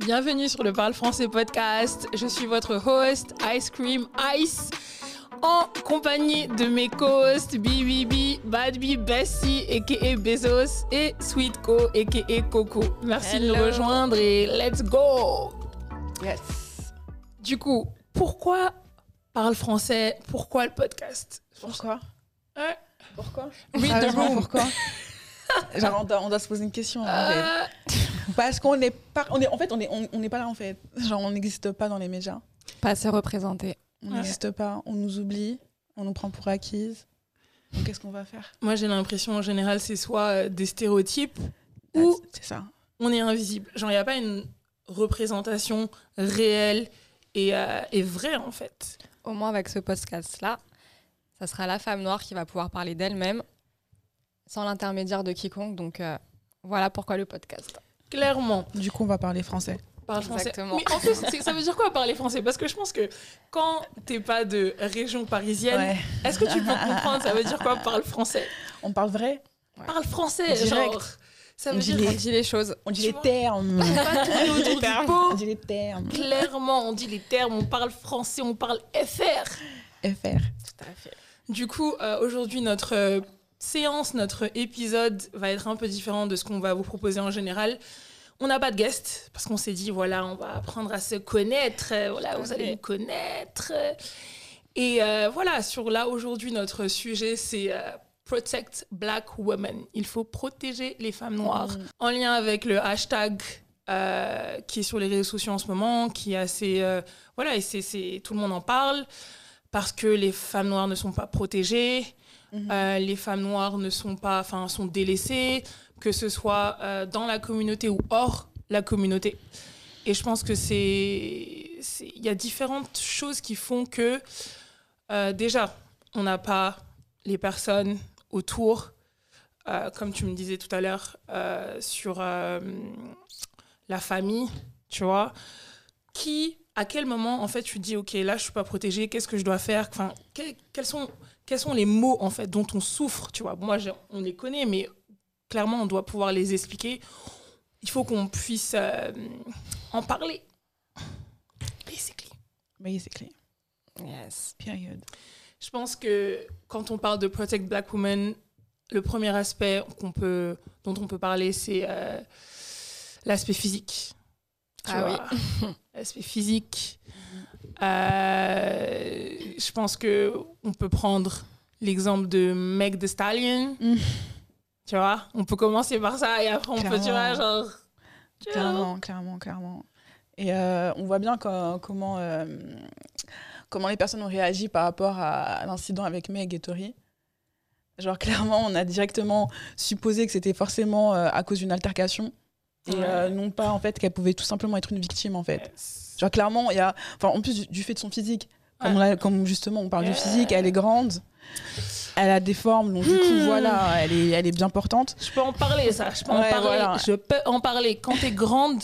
Bienvenue sur le Parle Français podcast. Je suis votre host, Ice Cream Ice, en compagnie de mes co-hosts BBB, Badby, Bessie, a.k.a. Bezos, et Sweet Co, a.k.a. Coco. Merci de nous rejoindre et let's go Yes. Du coup, pourquoi Parle Français? Pourquoi le podcast? Pourquoi? Ouais. Pourquoi? The Sérieusement, room. Pourquoi Genre, on doit, on doit se poser une question. fait. Euh, Parce qu'on n'est pas. On est, en fait, on n'est on, pas là, en fait. Genre, on n'existe pas dans les médias. Pas assez représenté. On Ouais. n'existe pas. On nous oublie. On nous prend pour acquises. Qu'est-ce qu'on va faire? Moi, j'ai l'impression en général, c'est soit euh, des stéréotypes ou C'est ça. on est invisible. Genre, il n'y a pas une représentation réelle et, euh, et vraie, en fait. Au moins avec ce podcast-là, ça sera la femme noire qui va pouvoir parler d'elle-même sans l'intermédiaire de quiconque. Donc euh, voilà pourquoi le podcast. Clairement, Du coup, on va parler français. parle français. Exactement. Mais en plus, ça veut dire quoi parler français? Parce que je pense que quand t'es pas de région parisienne, Ouais. est-ce que tu peux comprendre? Ça veut dire quoi parle français? On parle vrai? Parle français, Direct. genre. Ça On veut dit dire On dit les choses. On dit Tu les vois? termes. autour du On pot. dit les termes. Clairement, on dit les termes, on parle français, on parle FR. FR. Tout à fait. Du coup, euh, aujourd'hui, notre euh, séance, notre épisode va être un peu différent de ce qu'on va vous proposer en général. On n'a pas de guest parce qu'on s'est dit, voilà, on va apprendre à se connaître. euh, Voilà, vous allez nous connaître. Et euh, voilà, sur là, aujourd'hui, notre sujet, c'est euh, Protect Black Women. Il faut protéger les femmes noires. Mm. En lien avec le hashtag euh, qui est sur les réseaux sociaux en ce moment, qui est assez. voilà, et c'est, c'est- tout le monde en parle parce que les femmes noires ne sont pas protégées, Mhm. euh, les femmes noires ne sont pas, enfin, sont délaissées, que ce soit euh, dans la communauté ou hors la communauté. Et je pense que c'est, il y a différentes choses qui font que euh, déjà, on n'a pas les personnes autour, comme tu me disais tout à l'heure, sur la famille, tu vois, qui, à quel moment, en fait, tu dis, OK, là, je suis pas protégée, qu'est-ce que je dois faire sont, quels sont les mots, en fait, dont on souffre, tu vois Moi, on les connaît, mais clairement, on doit pouvoir les expliquer. Il faut qu'on puisse euh, en parler. Basically. Basically. Yes. Period. Je pense que quand on parle de Protect Black Women, le premier aspect qu'on peut, dont on peut parler, c'est euh, l'aspect physique. Tu Ah vois, L'aspect physique. Euh, je pense que on peut prendre l'exemple de Meg Thee Stallion. Mm. Tu vois, on peut commencer par ça et après on peut, tu vois, genre. Clairement, clairement, clairement. Et euh, on voit bien co- comment, euh, comment les personnes ont réagi par rapport à l'incident avec Meg et Tori. Genre, clairement, on a directement supposé que c'était forcément à cause d'une altercation. Et Ouais. euh, non pas, en fait, qu'elle pouvait tout simplement être une victime, en fait. Genre, clairement, il y a... Enfin, en plus du, du fait de son physique, comme, on justement on parle du physique, elle est grande, elle a des formes, donc du coup, Hmm. voilà, elle est, elle est bien portante. Je peux en parler, ça. Je peux en parler. voilà. Je peux en parler. Quand t'es grande,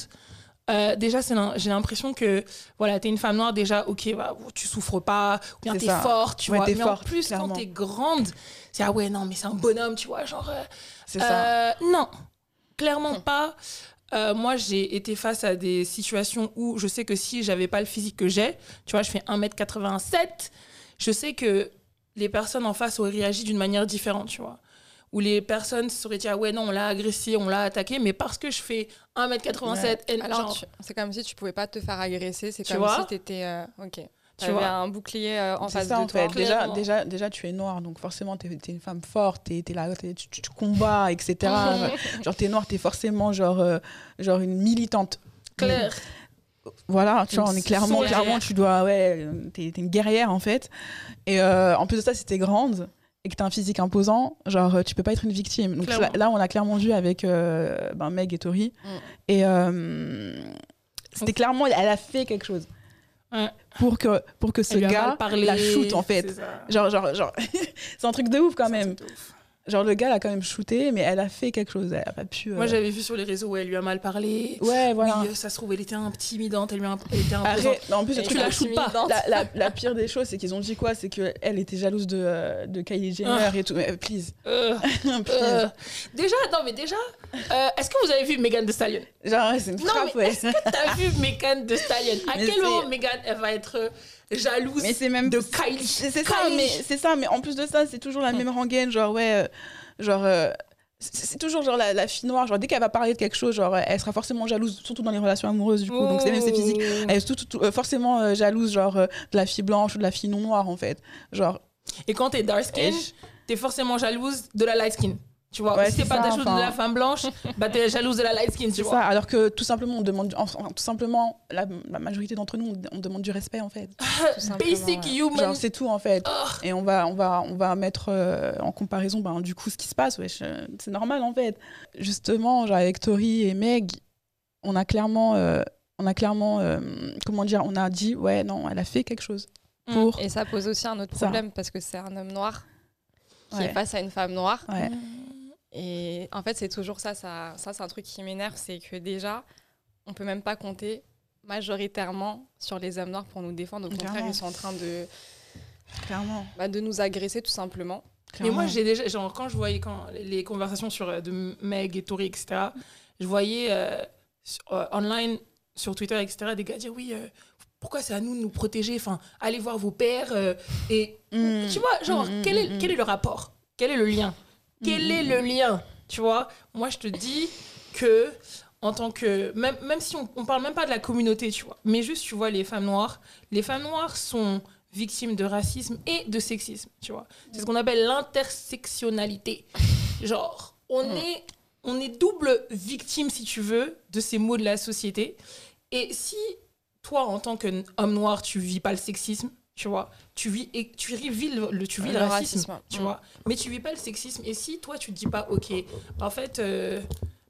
euh, déjà, j'ai l'impression que voilà, t'es une femme noire. Déjà, ok, bah, tu souffres pas, ou bien t'es forte, tu Ouais, vois. t'es mais en forte, plus, clairement. quand t'es grande, c'est ah ouais, non, mais c'est un bonhomme, tu vois, genre. euh, C'est ça. euh, non, clairement pas. Euh, moi, j'ai été face à des situations où je sais que si j'avais pas le physique que j'ai, tu vois, je fais 1m87, je sais que les personnes en face auraient réagi d'une manière différente, tu vois. Où les personnes se seraient dit, ah ouais, non, on l'a agressé, on l'a attaqué, mais parce que je fais 1m87, et Alors, genre, tu- c'est comme si tu pouvais pas te faire agresser. C'est Tu comme vois si t'étais. euh, ok. Tu Tu vois. un bouclier euh, en face ça, de en toi. fait. Déjà, déjà, déjà, tu es noire, donc forcément, tu es, une femme forte, es là, tu, tu- tu combats, etc. genre, t'es noire, t'es forcément genre, euh, genre une militante. Claire. Voilà, tu vois, on est clairement, clairement, tu dois, ouais, t'es es une guerrière, en fait. Et euh, en plus de ça, si t'es grande et que t'as un physique imposant, genre, tu peux pas être une victime. Donc là, on l'a clairement vu avec ben, Meg et Tori. Mm. Et c'était clairement, elle a fait quelque chose. Ouais. Pour que, pour que ce Elle gars la shoot, en fait. Genre, genre, genre, c'est un truc de ouf quand C'est un même. truc de ouf. Genre, le gars l'a quand même shooté, mais elle a fait quelque chose. Elle a pas pu. euh, Moi, j'avais vu sur les réseaux où elle lui a mal parlé. Ouais, voilà. Oui, euh, ça se trouve, elle était intimidante, elle lui a elle était imposante. Non, en plus, le truc- la shootes pas. la, la, la pire des choses, c'est qu'ils ont dit quoi? C'est qu'elle était jalouse de, euh, de Kylie Jenner Ah. et tout. Mais, euh, please. Euh, please. euh, déjà, non, mais déjà, Euh, Est-ce que vous avez vu Megan Thee Stallion? Genre, c'est une Non, frappe, mais ouais. est-ce que t'as vu Megan Thee Stallion? À Mais quel moment Megan, elle va être euh, jalouse Mais c'est même de Kylie C'est ça, mais c'est ça, mais en plus de ça, c'est toujours la même rengaine, genre ouais, euh, genre euh, c'est toujours genre la, la fille noire, genre dès qu'elle va parler de quelque chose, genre elle sera forcément jalouse, surtout dans les relations amoureuses du coup, donc c'est même c'est physique. Oh. Elle est tout, tout- tout- euh, forcément euh, jalouse genre euh, de la fille blanche ou de la fille non noire en fait, genre Et quand t'es dark skin, t'es forcément jalouse de la light skin. Tu vois, Ouais, si c'est pas ça, jalouse de enfin. la femme blanche, bah t'es jalouse de la light skin, tu c'est vois. ça. Alors que tout simplement on demande, enfin, tout simplement la, la majorité d'entre nous on, on demande du respect en fait. Basic ouais. human. Genre c'est tout en fait. Oh. Et on va, on va, on va mettre euh, en comparaison ben, du coup ce qui se passe. wesh, euh, c'est normal en fait. Justement, genre avec Tori et Meg, on a clairement, euh, on a clairement, euh, comment dire, on a dit ouais non, elle a fait quelque chose Mm. pour. Et ça pose aussi un autre Ça. problème parce que c'est un homme noir qui Ouais. est face à une femme noire. Ouais. Et en fait, c'est toujours ça. Ça, ça c'est un truc qui m'énerve. C'est que déjà, on peut même pas compter majoritairement sur les hommes noirs pour nous défendre. Au contraire, Clairement. ils sont en train de, Clairement. bah, de nous agresser tout simplement. Mais moi, clairement. j'ai déjà, genre, quand je voyais quand, les conversations sur, euh, de Meg et Tori, etc., je voyais euh, sur- euh, online, sur Twitter, etc., des gars dire oui, euh, pourquoi c'est à nous de nous protéger? Enfin, allez voir vos pères. euh, et Mm. tu vois, genre, Mm, mm, quel, est, quel est le rapport? Quel est le lien? Quel est le lien Tu vois, moi, je te dis que, en tant que. Même, même si on, on parle même pas de la communauté, tu vois, mais juste, tu vois, les femmes noires, les femmes noires sont victimes de racisme et de sexisme, tu vois. C'est ce qu'on appelle l'intersectionnalité. Genre, on, Mm. est, on est double victime, si tu veux, de ces mots de la société. Et si toi, en tant qu'homme noir, tu vis pas le sexisme, tu vois, tu vis, et tu vis le, le- tu vis le, Le racisme, racisme, tu vois, mais tu vis pas le sexisme. Et si toi, tu te dis pas, ok, en fait, euh,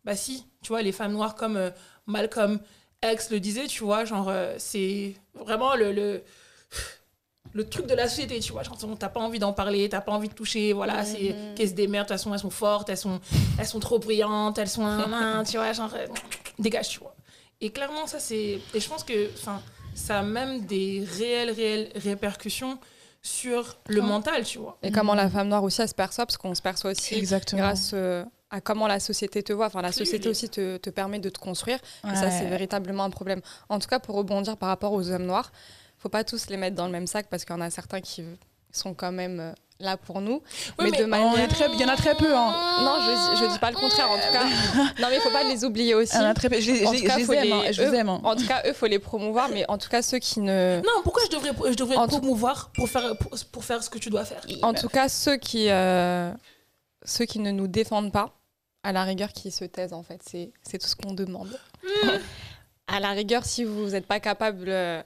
bah si, tu vois, les femmes noires comme euh, Malcolm X le disait, tu vois, genre, euh, c'est vraiment le, le, le truc de la société, tu vois, genre, t'as pas envie d'en parler, t'as pas envie de toucher, voilà, c'est Mhm. qu'elles se démerdent, de toute façon, elles sont fortes, elles sont, elles sont trop brillantes, elles sont, tu vois, genre, euh, dégage, tu vois. Et clairement, ça, c'est. Et je pense que enfin, ça a même des réelles, réelles répercussions sur le Ouais. mental, tu vois. Et comment la femme noire aussi, elle se perçoit, parce qu'on se perçoit aussi Exactement. grâce euh, à comment la société te voit. Enfin, la société aussi te, te permet de te construire. Et ça, c'est véritablement un problème. En tout cas, pour rebondir par rapport aux hommes noirs, faut pas tous les mettre dans le même sac parce qu'il y en a certains qui sont quand même euh, là pour nous. Oui, mais, de manière. il y a très- il y en a très peu, hein. Non, je, je dis pas le contraire en tout cas. Non, mais il faut pas les oublier aussi. Il y en a très peu. Je En je tout cas, je les aime, les- hein, je les eux- aime. hein. En tout cas, eux, faut les promouvoir, mais en tout cas, ceux qui ne. Non, pourquoi je devrais, je devrais En promouvoir pour faire, pour, pour faire ce que tu dois faire? En tout cas, ceux qui, euh, ceux qui ne nous défendent pas, à la rigueur, qui se taisent, en fait. C'est c'est tout ce qu'on demande. à la rigueur, si vous n'êtes pas capable euh,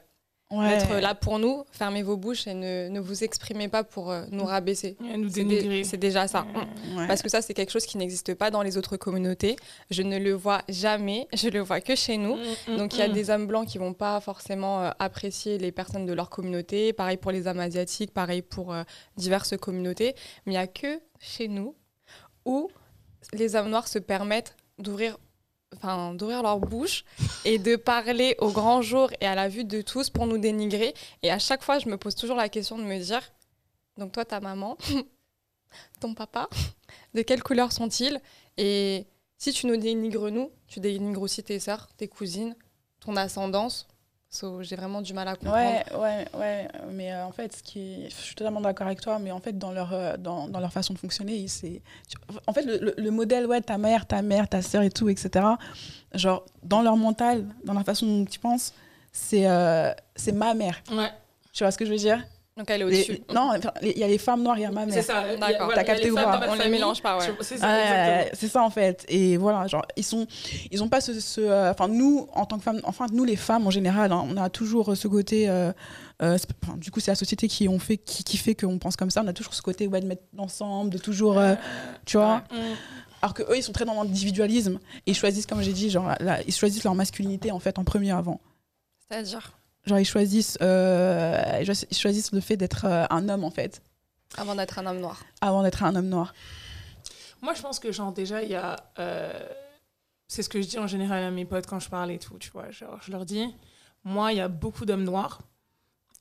Ouais. d'être là pour nous, fermez vos bouches et ne, ne vous exprimez pas pour euh, nous rabaisser. Et nous C'est dé- dénigrer. c'est déjà ça. Ouais. Parce que ça, c'est quelque chose qui n'existe pas dans les autres communautés. Je ne le vois jamais. Je le vois que chez nous. Mm, Donc il y a des hommes blancs qui vont pas forcément euh, apprécier les personnes de leur communauté, pareil pour les hommes asiatiques, pareil pour euh, diverses communautés, mais il y a que chez nous où les hommes noirs se permettent d'ouvrir enfin d'ouvrir leur bouche et de parler au grand jour et à la vue de tous pour nous dénigrer et à chaque fois je me pose toujours la question de me dire donc toi ta maman ton papa de quelle couleur sont-ils? Et si tu nous dénigres nous, tu dénigres aussi tes sœurs, tes cousines, ton ascendance. So, j'ai vraiment du mal à comprendre. Ouais, ouais, ouais. Mais euh, en fait, ce qui est- je suis totalement d'accord avec toi, mais en fait, dans leur, euh, dans, dans leur façon de fonctionner, c'est. tu- En fait, le, le- le modèle, ouais, ta mère, ta mère, ta sœur et tout, etc., genre, dans leur mental, dans la façon dont ils pensent, c'est euh, c'est ma mère. Ouais, Tu vois ce que je veux dire? Donc elle est au-dessus. Non, il y a les femmes noires, il y a ma c'est mère. ça. Il y a- D'accord. voilà, T'as capté ou pas On les mélange pas, ouais. C'est ça, c'est ça en fait. Et voilà, genre ils sont, ils ont pas ce, euh, enfin nous en tant que femmes, enfin nous les femmes en général, hein, on a toujours ce côté. euh, euh, c'est- du coup, c'est la société qui on fait, qui, qui fait qu'on pense comme ça. On a toujours ce côté ouais de mettre ensemble, de toujours, euh, tu vois. Mm. Alors que eux, ils sont très dans l'individualisme et ils choisissent, comme j'ai dit, genre ils choisissent leur masculinité en fait en premier avant. C'est-à-dire? Genre ils choisissent, euh, ils choisissent le fait d'être euh, un homme en fait avant d'être un homme noir. avant d'être un homme noir. Moi, je pense que, genre, déjà, il y a. euh, c'est ce que je dis en général à mes potes quand je parle et tout, tu vois. Genre, je leur dis, moi, il y a beaucoup d'hommes noirs.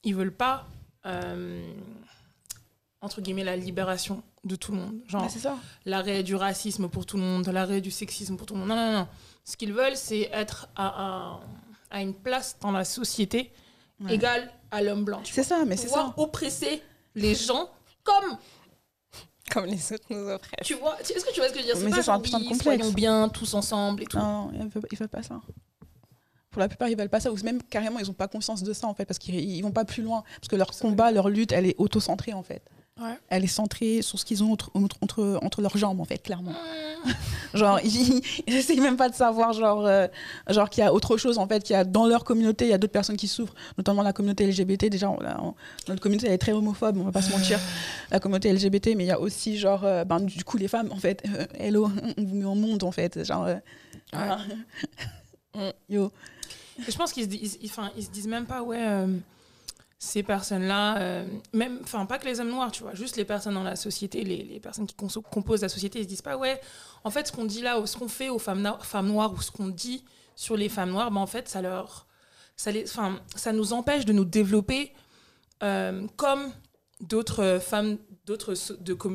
Ils veulent pas. euh, entre guillemets, la libération de tout le monde. Genre, ça. l'arrêt du racisme pour tout le monde, l'arrêt du sexisme pour tout le monde. Non, non, non. Ce qu'ils veulent, c'est être à, à- à une place dans la société Ouais. égale à l'homme blanc. C'est ça, mais c'est ça. oppresser les gens comme Comme les autres nous oppressent. tu vois est-ce que tu vois ce que je veux dire? Mais c'est un putain de complexe. soyons bien tous ensemble et tout Non, ils veulent, ils veulent pas ça. Pour la plupart, ils veulent pas ça, ou même carrément, ils ont pas conscience de ça en fait, parce qu'ils ils vont pas plus loin, parce que leur combat, leur lutte, elle est auto-centrée en fait. Ouais. Elle est centrée sur ce qu'ils ont entre, entre, leurs jambes en fait, clairement. Mmh. Genre, ils ils essayent même pas de savoir genre, euh, genre qu'il y a autre chose en fait, qu'il y a dans leur communauté, il y a d'autres personnes qui souffrent, notamment la communauté LGBT. Déjà, on- là, on- notre communauté elle est très homophobe, on va pas se mentir. La communauté LGBT, mais il y a aussi genre, euh, ben, du coup les femmes en fait, euh, hello, on vous met au monde en fait, genre. Mm. Yo. Et je pense qu'ils se, disent- ils, enfin, ils se disent même pas, ouais, ces personnes-là, euh, même, enfin, pas que les hommes noirs, tu vois, juste les personnes dans la société, les, les personnes qui composent la société, ils se disent pas, ouais, en fait, ce qu'on dit là, ou ce qu'on fait aux femmes, no- femmes noires, ou ce qu'on dit sur les femmes noires, ben, en fait, ça leur. Ça, les, ça nous empêche de nous développer euh, comme d'autres femmes d'autres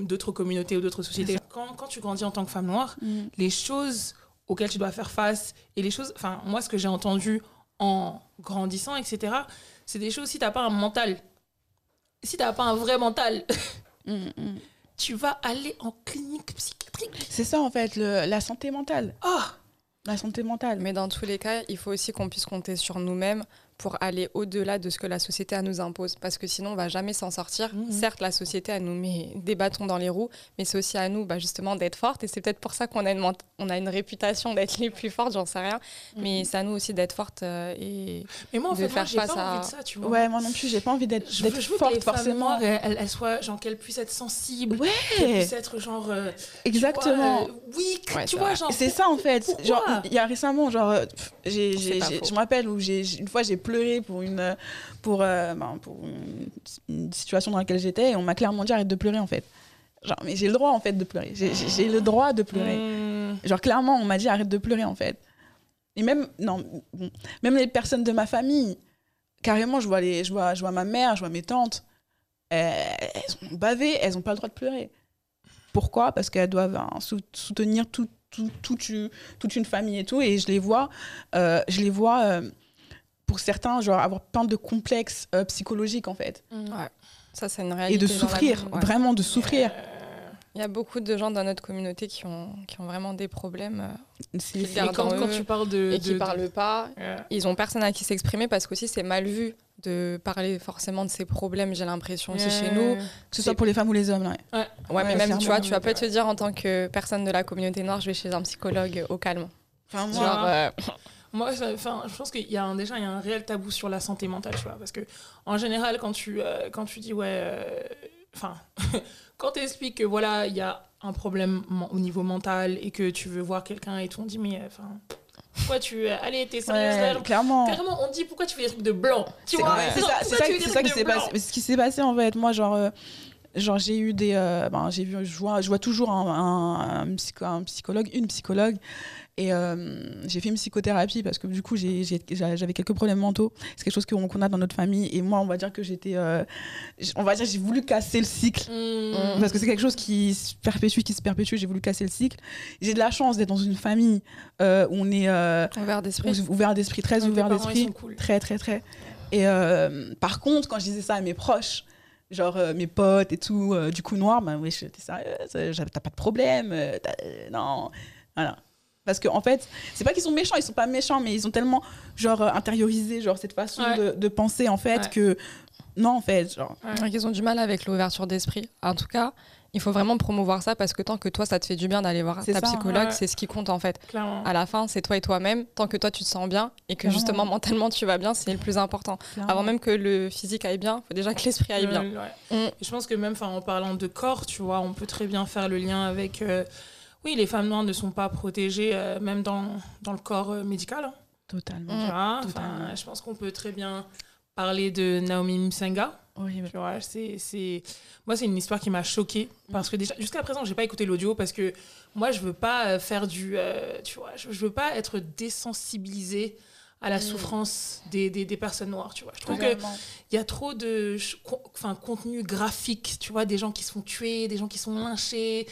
d'autres communautés ou d'autres sociétés. Quand, quand tu grandis en tant que femme noire, Mm. les choses auxquelles tu dois faire face et les choses, enfin moi ce que j'ai entendu en grandissant, etc., c'est des choses, si t'as pas un mental, si t'as pas un vrai mental, Mm, mm. tu vas aller en clinique psychiatrique. C'est ça en fait, le- la santé mentale. Ah La santé mentale. Mais dans tous les cas, il faut aussi qu'on puisse compter sur nous-mêmes pour aller au-delà de ce que la société elle nous impose. Parce que sinon, on va jamais s'en sortir. Mhm. Certes, la société, elle nous met des bâtons dans les roues, mais c'est aussi à nous, bah, justement, d'être fortes. Et c'est peut-être pour ça qu'on a une, on a une réputation d'être les plus fortes, j'en sais rien. Mais c'est à nous aussi d'être fortes. euh, et Mais moi en De fait, moi, faire j'ai face pas à- envie de ça, tu vois. Ouais, moi non plus, j'ai pas envie d'être forte femmes forcément. noires, elles, elles- elles soient, genre qu'elles puissent être sensibles, Ouais, qu'elles puissent être genre, euh, tu exactement. vois, euh, weak, Ouais, tu vois, vrai. genre. C'est ça en fait. Pourquoi Genre, il y a récemment, genre, euh, j'ai, je me rappelle où j'ai- une fois j'ai pleuré pour une, euh, pour, euh, ben, pour une, une situation dans laquelle j'étais et on m'a clairement dit arrête de pleurer en fait. Genre, mais j'ai le droit en fait de pleurer. J'ai, le droit de pleurer. Hmm. Genre, clairement, on m'a dit arrête de pleurer en fait. Et même, non, bon, même les personnes de ma famille, carrément, je vois, les, je vois, je vois ma mère, je vois mes tantes, elles, elles ont bavé, elles n'ont pas le droit de pleurer. Pourquoi? Parce qu'elles doivent hein, sou- soutenir tout, tout, toute, une- toute une famille et tout. Et je les vois, euh, je les vois euh, pour certains, genre, avoir plein de complexes euh, psychologiques en fait. ça, c'est une Et réalité. de dans la souffrir. Ouais. vraiment de souffrir. Il y a beaucoup de gens dans notre communauté qui ont, qui ont vraiment des problèmes euh, C'est- Qui Et quand, en quand eux tu parles de. et qui de- parlent pas. Euh, Ils ont personne à qui s'exprimer parce qu'aussi c'est mal vu de parler forcément de ces problèmes, j'ai l'impression aussi chez nous. Que ce soit pour les femmes ou les hommes. Là. Ouais, Ouais, mais même, tu vois, tu vas pas te dire en tant que personne de la communauté noire, je vais chez un psychologue au calme. Enfin, moi, Genre, Genre, euh, Moi, enfin, je pense qu'il y a un- déjà il y a un réel tabou sur la santé mentale, tu vois, parce que en général, quand tu euh, quand tu dis ouais, euh, enfin, quand tu expliques que voilà, il y a un problème au niveau mental et que tu veux voir quelqu'un et tout, on dit mais euh, enfin, pourquoi tu allez, t'es sérieuse ouais, là clairement. Carrément, on dit pourquoi tu fais des trucs de blanc, tu C'est vois ça, qui s'est passé. Ce qui s'est passé en fait, moi, genre, euh, genre j'ai eu des, euh, ben, j'ai vu, je vois, je vois toujours un, un- un psycho- un psychologue, une psychologue, et euh, j'ai fait une psychothérapie parce que du coup j'avais quelques problèmes mentaux. C'est quelque chose qu'on a dans notre famille, et moi, on va dire que j'étais, euh, on va dire, j'ai voulu casser le cycle. Hmm. Parce que c'est quelque chose qui se perpétue, qui se perpétue, j'ai voulu casser le cycle. J'ai de la chance d'être dans une famille euh, où on est ouvert d'esprit. ouvert d'esprit, très ouvert d'esprit. cool. Très, très, très. Et par contre, quand je disais ça à mes proches, genre euh, mes potes et tout, euh, du coup noir, bah oui, t'es sérieuse, euh, t'as pas de problème, non. Voilà. Parce qu'en en fait, c'est pas qu'ils sont méchants, ils sont pas méchants, mais ils ont tellement genre euh, intériorisé genre cette façon Ouais. de, de penser en fait Ouais. que non en fait genre Ouais. Ils ont du mal avec l'ouverture d'esprit. En tout cas, il faut vraiment promouvoir ça parce que tant que toi, ça te fait du bien d'aller voir C'est ta ça, psychologue, ouais. c'est ce qui compte en fait. Clairement. À la fin, c'est toi et toi-même. Tant que toi, tu te sens bien et que Clairement. justement, mentalement, tu vas bien, c'est le plus important. Avant même que le physique aille bien, il faut déjà que l'esprit aille bien. Ouais, ouais. Et je pense que même en parlant de corps, tu vois, on peut très bien faire le lien avec. euh, oui, les femmes noires ne sont pas protégées, euh, même dans, dans le corps euh, médical. hein, totalement tu vois. totalement. Enfin, je pense qu'on peut très bien parler de Naomi Musenga. horrible Tu vois, c'est, c'est... Moi, c'est une histoire qui m'a choquée. Parce que déjà, jusqu'à présent, j'ai pas écouté l'audio parce que moi, je veux pas euh, faire du. euh, tu vois, je, je veux pas être désensibilisée à la Mm. souffrance des, des, des personnes noires, tu vois. Je trouve qu'il y a trop de enfin, contenu graphique, tu vois, des gens qui se font tuer, des gens qui sont lynchés.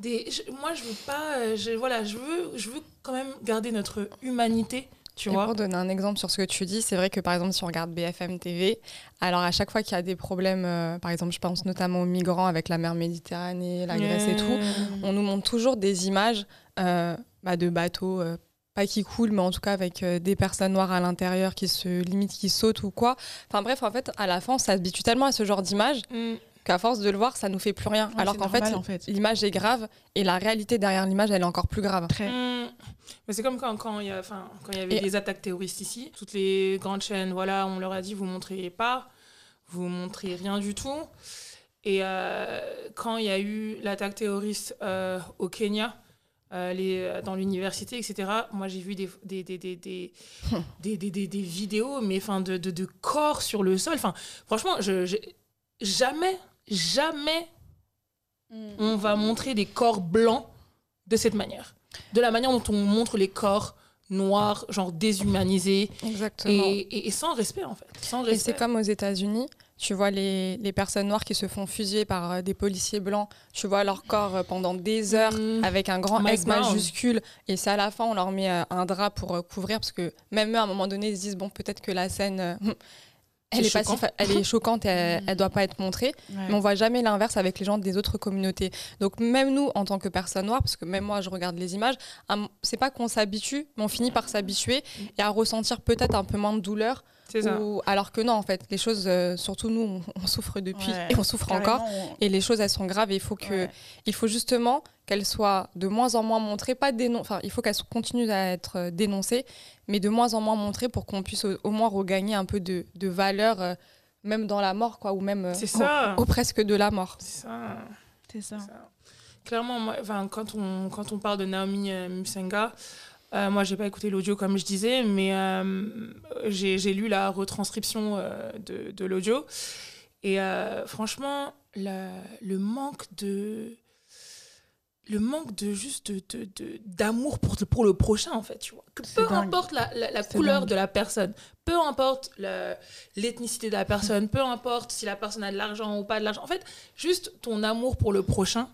Des... je- moi, je veux pas... euh, Je, voilà, je veux, je veux quand même garder notre humanité, tu Et vois. pour donner un exemple sur ce que tu dis, c'est vrai que par exemple, si on regarde BFM TV, alors à chaque fois qu'il y a des problèmes, euh, par exemple, je pense notamment aux migrants avec la mer Méditerranée, la Grèce et tout, on nous montre toujours des images euh, bah, de bateaux, euh, pas qui coulent, mais en tout cas avec des personnes noires à l'intérieur qui se limitent, qui sautent ou quoi. Enfin bref, en fait, à la fin, on s'habitue tellement à ce genre d'image Mm. Qu'à force de le voir, ça nous fait plus rien. Ouais, alors qu'en fait, normal, en fait. l'image est grave et la réalité derrière l'image, elle est encore plus grave. Très. Mm. Mais c'est comme quand, quand il y a, quand il y avait Et- des attaques terroristes ici. Toutes les grandes chaînes, voilà, on leur a dit vous montrez pas, vous montrez rien du tout. Et euh, quand il y a eu l'attaque terroriste euh, au Kenya, euh, les, dans l'université, etc., moi j'ai vu des, des, des, des, des, des, des, des- des vidéos mais, enfin, de, de, de corps sur le sol. Enfin, franchement, je, jamais, jamais on va montrer des corps blancs de cette manière. De la manière dont on montre les corps noirs, genre déshumanisés, Exactement. et, et- et sans respect en fait. Sans Et c'est comme aux États-Unis, tu vois les, les personnes noires qui se font fusiller par euh, des policiers blancs, tu vois leur corps euh, pendant des heures Mm. avec un grand Mike S Brown. majuscule, et c'est à la fin on leur met euh, un drap pour couvrir, parce que même eux à un moment donné ils se disent bon peut-être que la scène... Elle est, pas si choquant. fa- elle est choquante, et elle, elle doit pas être montrée, Ouais. mais on voit jamais l'inverse avec les gens des autres communautés. Donc même nous, en tant que personnes noires, parce que même moi, je regarde les images, c'est pas qu'on s'habitue, mais on finit par s'habituer et à ressentir peut-être un peu moins de douleur. C'est ça. ou- alors que non, en fait, les choses, euh, surtout nous, on, on souffre depuis Ouais. et on souffre Carrément, encore. on- Et les choses, elles sont graves et il faut que, Ouais. il faut justement qu'elles soient de moins en moins montrées, pas dénon- enfin, il faut qu'elles continuent à être euh, dénoncées, mais de moins en moins montrées pour qu'on puisse au, au moins regagner un peu de, de valeur, euh, même dans la mort, quoi, ou même euh, ça. au- au presque de la mort. C'est ça. C'est ça. ça. Clairement, moi, quand, on, quand on parle de Naomi euh, Musenga, euh, moi, j'ai pas écouté l'audio comme je disais, mais euh, j'ai lu la retranscription euh, de, de l'audio. Et euh, franchement, la- le manque de. Le manque de juste de- de- de- d'amour pour, pour le prochain, en fait, tu vois. Que peu dingue. importe la, la- couleur dingue. de la personne, peu importe l'ethnicité de la personne, peu importe si la personne a de l'argent ou pas de l'argent. En fait, juste ton amour pour le prochain,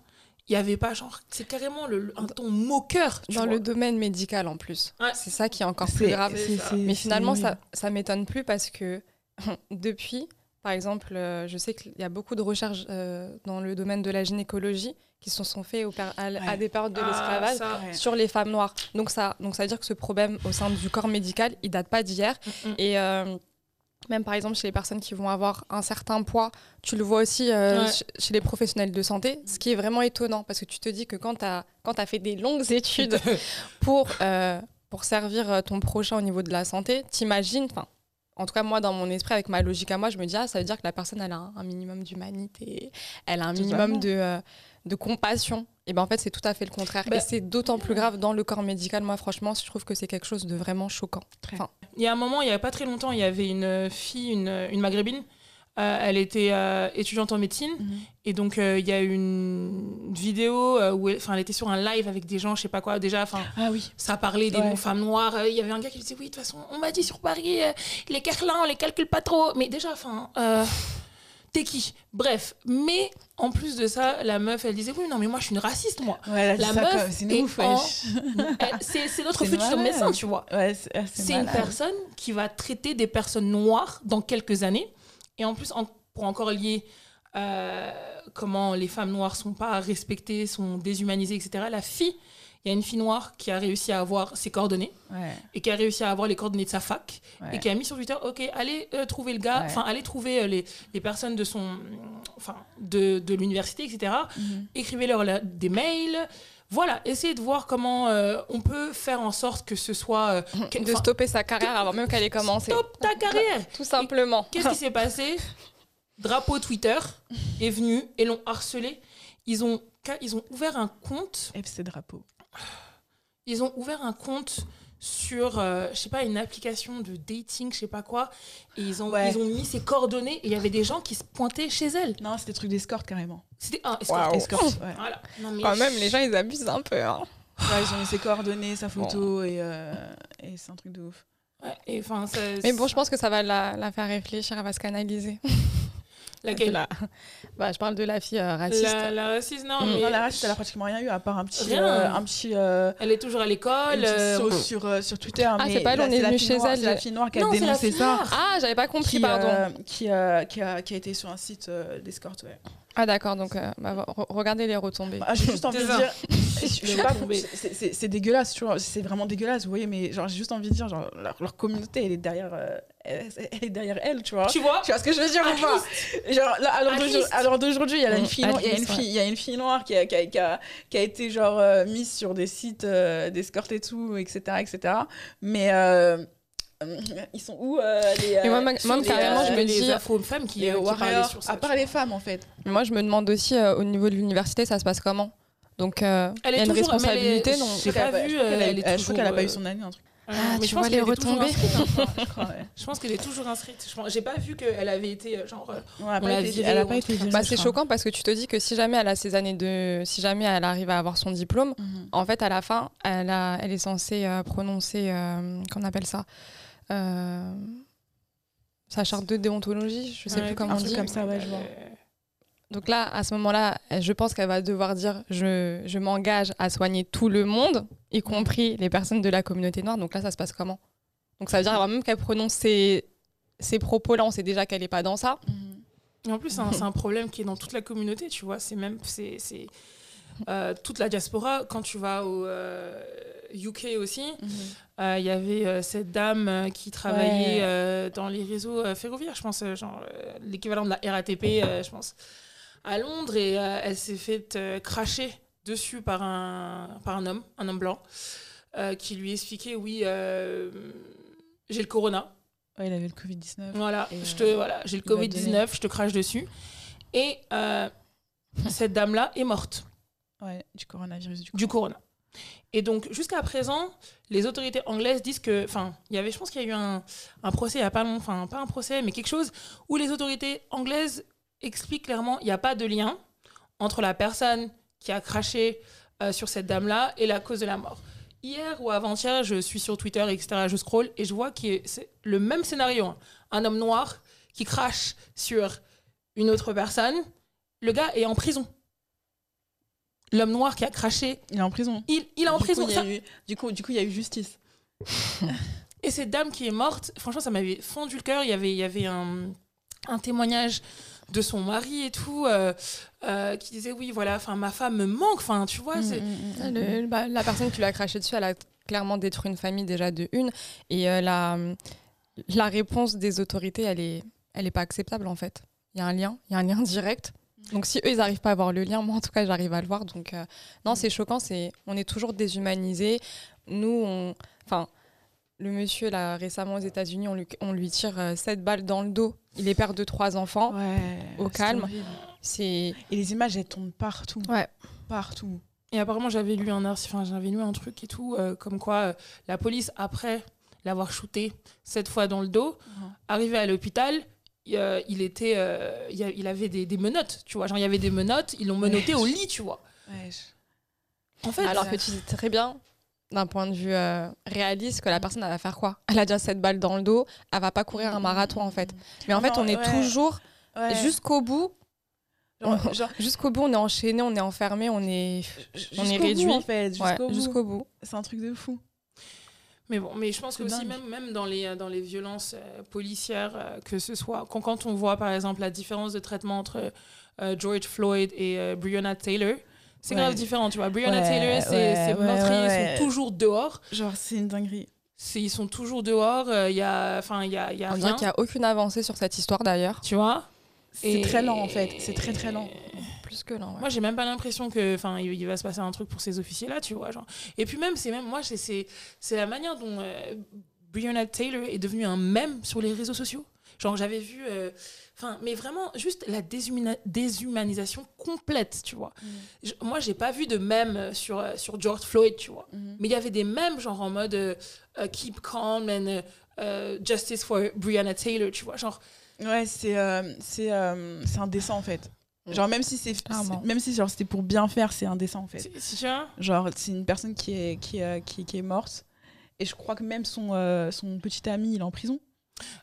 il n'y avait pas genre. C'est carrément le, un ton moqueur. tu Dans vois. le domaine médical en plus. Ouais. C'est ça qui est encore plus grave. Mais finalement, ça, ça m'étonne plus parce que depuis, par exemple, euh, je sais qu'il y a beaucoup de recherches euh, dans le domaine de la gynécologie qui se sont faites au per- à, à des périodes de Ah, l'esclavage. Ouais. sur les femmes noires. Donc ça, donc ça veut dire que ce problème au sein du corps médical, il date pas d'hier. Mm, mm. Et euh, même par exemple chez les personnes qui vont avoir un certain poids, tu le vois aussi euh, Ouais. chez les professionnels de santé, ce qui est vraiment étonnant parce que tu te dis que quand tu as, fait des longues études pour, euh, pour servir euh, ton prochain au niveau de la santé, t'imagines, enfin, en tout cas moi dans mon esprit, avec ma logique à moi, je me dis, ah, ça veut dire que la personne, elle a un, un minimum d'humanité, elle a un minimum de, euh, de compassion. Et ben en fait, c'est tout à fait le contraire. Bah, Et c'est d'autant plus grave dans le corps médical. Moi, franchement, je trouve que c'est quelque chose de vraiment choquant. Il y a un moment, il n'y a pas très longtemps, il y avait une fille, une, une maghrébine. Euh, elle était euh, étudiante en médecine. Mhm. Et donc, euh, il y a une vidéo euh, où elle, elle était sur un live avec des gens, je sais pas quoi. Déjà, enfin, Ah oui. ça parlait des Ouais. femmes noires. Euh, Il y avait un gars qui disait Oui, de toute façon, on m'a dit sur Paris, euh, les carlins, on les calcule pas trop. Mais déjà, enfin, euh, t'es qui? Bref. Mais en plus de ça, la meuf, elle disait Oui, non, mais moi, je suis une raciste, moi. Ouais, La meuf c'est notre futur médecin, tu vois. Ouais, c'est ah, C'est une personne qui va traiter des personnes noires dans quelques années. Et en plus, en- pour encore lier euh, comment les femmes noires sont pas respectées, sont déshumanisées, etc. La fille, il y a une fille noire qui a réussi à avoir ses coordonnées Ouais, et qui a réussi à avoir les coordonnées de sa fac ouais. et qui a mis sur Twitter, ok, allez euh, trouver le gars, Ouais. enfin allez trouver euh, les, les personnes de son, enfin de, de l'université, etc. Mhm. Écrivez-leur des mails. Voilà, essayez de voir comment euh, on peut faire en sorte que ce soit que- de stopper sa carrière avant même qu'elle ait commencé. Stop ta carrière Tout simplement. Qu'est-ce qui s'est passé? Drapeau Twitter est venu et l'ont harcelé. Ils ont, ils ont ouvert un compte. FC Drapeau. Ils ont ouvert un compte sur, euh, je sais pas, une application de dating, je sais pas quoi. Et ils ont, Ouais. ils ont mis ses coordonnées et il y avait des gens qui se pointaient chez elle. Non, c'était le truc d'escorte carrément. C'était un escort. Waouh. Escorte, ouais. Voilà. Non, mais- Quand même, les gens, ils abusent un peu. hein. Ouais, ils ont mis ses coordonnées, sa photo et, euh, et c'est un truc de ouf. Ouais, et ça- Mais bon, je pense que ça va la, la faire réfléchir, elle va se canaliser. laquelle La- Bah, je parle de la fille euh, raciste. la, la raciste, non, Mm. mais Non, la raciste, elle a pratiquement rien eu à part un petit. Rien. euh, un petit. euh, elle est toujours à l'école. euh, sur, euh, sur Twitter. Ah, c'est pas elle, on est venu chez elle. C'est la fille noire qui a Non, dénoncé ça. Ah, j'avais pas compris, Qui, pardon. euh, qui, euh, qui, a, qui a été sur un site euh, d'escorte, ouais. Ah, d'accord, donc euh, bah, re- regardez les retombées. Ah, j'ai juste envie de dire. je- je sais pas, tombée. c'est- dégueulasse, tu vois. C'est vraiment dégueulasse, vous voyez, mais genre, j'ai juste envie de dire, genre, leur, leur communauté, elle est derrière, euh, elle, elle est derrière elle, tu vois. Tu vois Tu vois ce que je veux dire ou pas Genre, là, À d'aujourd'hui- il y a Mm, une fille à noire, il y a une fille, il y a une fille noire qui a, qui a, qui a, qui a été genre euh, mise sur des sites euh, d'escorte et tout, etc., etc. Mais euh, euh, ils sont où euh, les, Et moi, euh, ma- moi, les, carrément, euh, je me les dis- afro-femmes qui, les euh, qui warriors, sur ça. à part les femmes en fait. Moi, je me demande aussi, euh, au niveau de l'université, ça se passe comment? Donc, euh, il Elle y est a une toujours- mais elle est- responsabilité, non? J'ai pas Je crois vu, euh, elle je crois toujours, qu'elle a pas euh, eu son année, un truc. Ah, mais tu je pense vois les qu'elle est toujours retombées. inscrite, hein. Je pense qu'elle est toujours inscrite. J'ai pas vu qu'elle avait été euh, genre. euh, Ouais, elle a On pas été- elle a pas été virée, bah, c'est choquant parce que tu te dis que si jamais elle a ses années de. Si jamais elle arrive à avoir son diplôme, Mhm. en fait, à la fin, elle, a, elle est censée euh, prononcer. Euh, qu'on appelle ça Euh, Sa charte de déontologie, je sais ouais, plus comment un on dit. comme ça, ouais, je elle, vois. Donc là, à ce moment-là, je pense qu'elle va devoir dire je, je m'engage à soigner tout le monde, y compris les personnes de la communauté noire. Donc là, ça se passe comment? Donc ça veut dire avant même qu'elle prononce ces, ces propos-là, on sait déjà qu'elle n'est pas dans ça. Et en plus, c'est un, problème qui est dans toute la communauté, tu vois. C'est même. C'est. c'est, euh, toute la diaspora, quand tu vas au euh, UK aussi, Mhm. euh, il y avait euh, cette dame euh, qui travaillait Ouais. euh, dans les réseaux euh, ferroviaires, je pense, euh, genre euh, l'équivalent de la RATP, euh, je pense, à Londres, et euh, elle s'est fait euh, cracher dessus par un, par un homme, un homme blanc, euh, qui lui expliquait oui, euh, j'ai le corona, Ouais, il avait le Covid-19. voilà, je euh, te, voilà, j'ai le il va Covid-19, je te crache dessus. Et cette dame-là est morte Ouais, du coronavirus, du corona. Et donc, jusqu'à présent, les autorités anglaises disent que. Enfin, il y avait, je pense qu'il y a eu un, un procès il n'y a pas longtemps, enfin, pas un procès, mais quelque chose où les autorités anglaises expliquent clairement il n'y a pas de lien entre la personne qui a craché euh, sur cette dame-là et la cause de la mort. Hier ou avant-hier, je suis sur Twitter, etc., je scroll et je vois que c'est le même scénario. hein. Un homme noir qui crache sur une autre personne, le gars est en prison. L'homme noir qui a craché, Il est en prison. il, il est en Du prison. Ça- eu- du, coup, du coup, il y a eu justice. Et cette dame qui est morte, franchement, ça m'avait fondu le cœur. Il y avait, il y avait un, un témoignage de son mari et tout, euh, euh, qui disait oui, voilà, enfin, ma femme me manque, enfin, tu vois. c'est- Mm, Le- bah, la personne qui lui a craché dessus, elle a clairement détruit une famille déjà de une. Et euh, la, la réponse des autorités, elle est, elle est pas acceptable en fait. Il y a un lien, il y a un lien direct. Donc si eux, ils n'arrivent pas à voir le lien, moi en tout cas, j'arrive à le voir. Donc non, c'est choquant, c'est, on est toujours déshumanisé. Nous, on, enfin, le monsieur là récemment aux États-Unis, on lui, on lui tire euh, sept balles dans le dos. Il est père de trois enfants. Ouais. Au calme. C'est Et les images, elles tombent partout. Ouais. Partout. Et apparemment, j'avais lu un article, enfin, j'avais lu un truc et tout, euh, comme quoi euh, la police, après l'avoir shooté cette fois dans le dos, Mhm. arrivé à l'hôpital, il, euh, il était, euh, il, avait des, des menottes, tu vois. Genre, il y avait des menottes, ils l'ont menotté au lit, tu vois. Ouais, je- En fait, Alors que tu sais très bien, d'un point de vue euh, réaliste, que la personne elle va faire quoi? Elle a déjà cette balle dans le dos, elle va pas courir un marathon en fait. Mais en fait, Non, on est ouais. toujours Ouais. jusqu'au bout. Genre- genre, Jusqu'au bout, on est enchaîné, on est enfermé, on est on est bout, réduit. en fait. Ouais, Jusqu'au bout. C'est un truc de fou. Mais bon, mais je pense que aussi même, même dans les, dans les violences euh, policières, euh, que ce soit quand, quand on voit par exemple la différence de traitement entre euh, George Floyd et euh, Breonna Taylor, c'est Ouais. grave différent, tu vois. Ouais, Taylor, meurtriers ouais, ouais. sont toujours dehors. Genre, c'est une dinguerie. C'est- Ils sont toujours dehors. euh, Il y a, enfin, il y a, il y a On dirait rien, qu'il n'y a aucune avancée sur cette histoire d'ailleurs. tu vois? C'est Et- très lent, en fait. C'est très, très lent. Plus que là. ouais. Moi, j'ai même pas l'impression que, enfin, il, il va se passer un truc pour ces officiers-là, tu vois, genre. Et puis même, c'est même, moi, c'est- c'est, c'est la manière dont euh, Breonna Taylor est devenue un mème sur les réseaux sociaux. Genre, j'avais vu, euh, enfin, mais vraiment, juste la déshumanisation complète, tu vois. Je- moi, j'ai pas vu de mème sur euh, sur George Floyd, tu vois. Mhm. Mais il y avait des mèmes, genre en mode euh, euh, keep calm and euh, euh, justice for Breonna Taylor, tu vois, genre. Ouais, c'est euh, c'est euh, indécent, en fait. Genre, même si c'est même si genre c'était pour bien faire, c'est indécent en fait. Genre, c'est une personne qui est qui, est- qui, qui est morte Et je crois que même son, euh, son petit ami, il est en prison.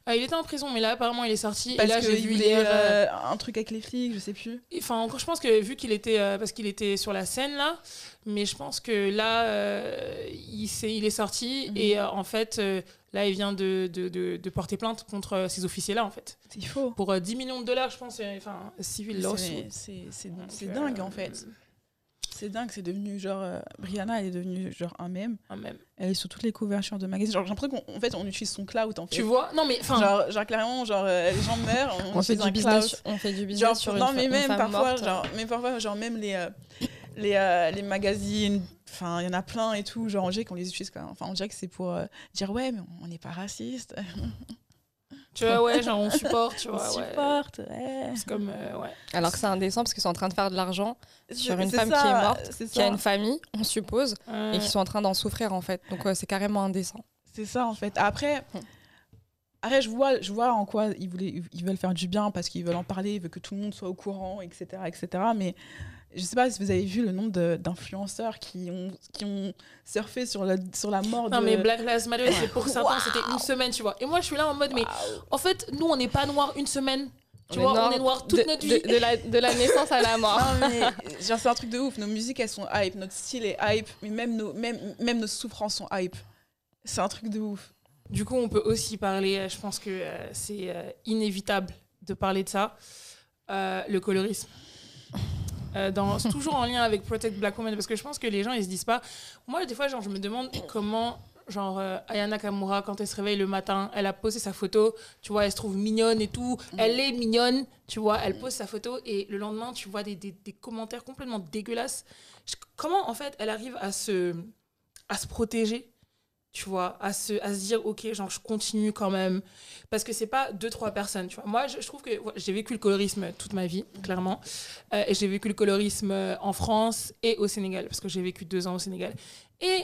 Ah, il était en prison, mais là, apparemment, il est sorti. Parce et là, j'ai vu hier, euh, euh, un truc avec les flics, je sais plus. Enfin, encore, je pense que vu qu'il était, euh, parce qu'il était sur la scène là, mais je pense que là, euh, il, s'est- il est sorti Mhm. et en fait, là, il vient de, de, de- de porter plainte contre ces officiers-là, en fait, C'est faux. pour euh, 10 millions de dollars, je pense, enfin, civil. C'est- dingue en fait. C'est dingue, c'est devenu genre. euh, Brianna, elle est devenue genre un mème. ah, même. Elle est sur toutes les couvertures de magazines. Genre, j'ai l'impression qu'en en fait, on utilise son cloud en fait. Tu vois? Non, mais enfin, Genre, genre clairement, genre, euh, les gens meurent, on, On fait, du un business, on fait du business Genre, sur une, non, fa- mais une même femme parfois, morte. genre, mais parfois, genre, même les, euh, les, euh, les magazines, enfin, il y en a plein et tout, genre, on dirait qu'on les utilise, quoi. Enfin, on dirait que c'est pour euh, dire, ouais, mais on n'est pas raciste, tu vois, ouais, genre, on supporte, tu on vois, ouais. supporte, ouais. C'est comme, euh, ouais. Alors que c'est indécent parce qu'ils sont en train de faire de l'argent sur une femme ça, qui est morte, qui a une famille, on suppose, Euh, et qui sont en train d'en souffrir en fait. Donc euh, c'est carrément indécent. C'est ça, en fait. Après, après je, vois, je vois en quoi ils, voulaient, ils veulent faire du bien parce qu'ils veulent en parler, ils veulent que tout le monde soit au courant, etc. etc. mais je sais pas si vous avez vu le nombre d'influenceurs qui ont, qui ont surfé sur la, sur la mort Non, de... mais Black Lives Matter, c'est pour certains, Waouh. c'était une semaine, tu vois. Et moi, je suis là en mode, mais en fait, nous, on n'est pas noirs une semaine. Tu On est vois, noir on est noirs toute de, notre vie. de la, de la naissance à la mort. Non, mais genre, c'est un truc de ouf. Nos musiques, elles sont hype. Notre style est hype. Mais même nos, même, même nos souffrances sont hype. C'est un truc de ouf. Du coup, on peut aussi parler, euh, je pense que euh, c'est euh, inévitable de parler de ça, euh, le colorisme. Euh, dans- toujours en lien avec Protect Black Women, parce que je pense que les gens, ils se disent pas... Moi, des fois, genre, je me demande comment, genre, euh, Ayana Kamura, quand elle se réveille le matin, elle a posé sa photo, tu vois, elle se trouve mignonne et tout, elle est mignonne, tu vois, elle pose sa photo, et le lendemain, tu vois des, des- des commentaires complètement dégueulasses. Je- comment, en fait, elle arrive à se, à se protéger tu vois, à se, à se dire, ok, genre, je continue quand même. Parce que c'est pas deux, trois personnes, tu vois. Moi, je, trouve que j'ai vécu le colorisme toute ma vie, clairement. Euh, et j'ai vécu le colorisme euh, en France et au Sénégal, parce que j'ai vécu deux ans au Sénégal. Et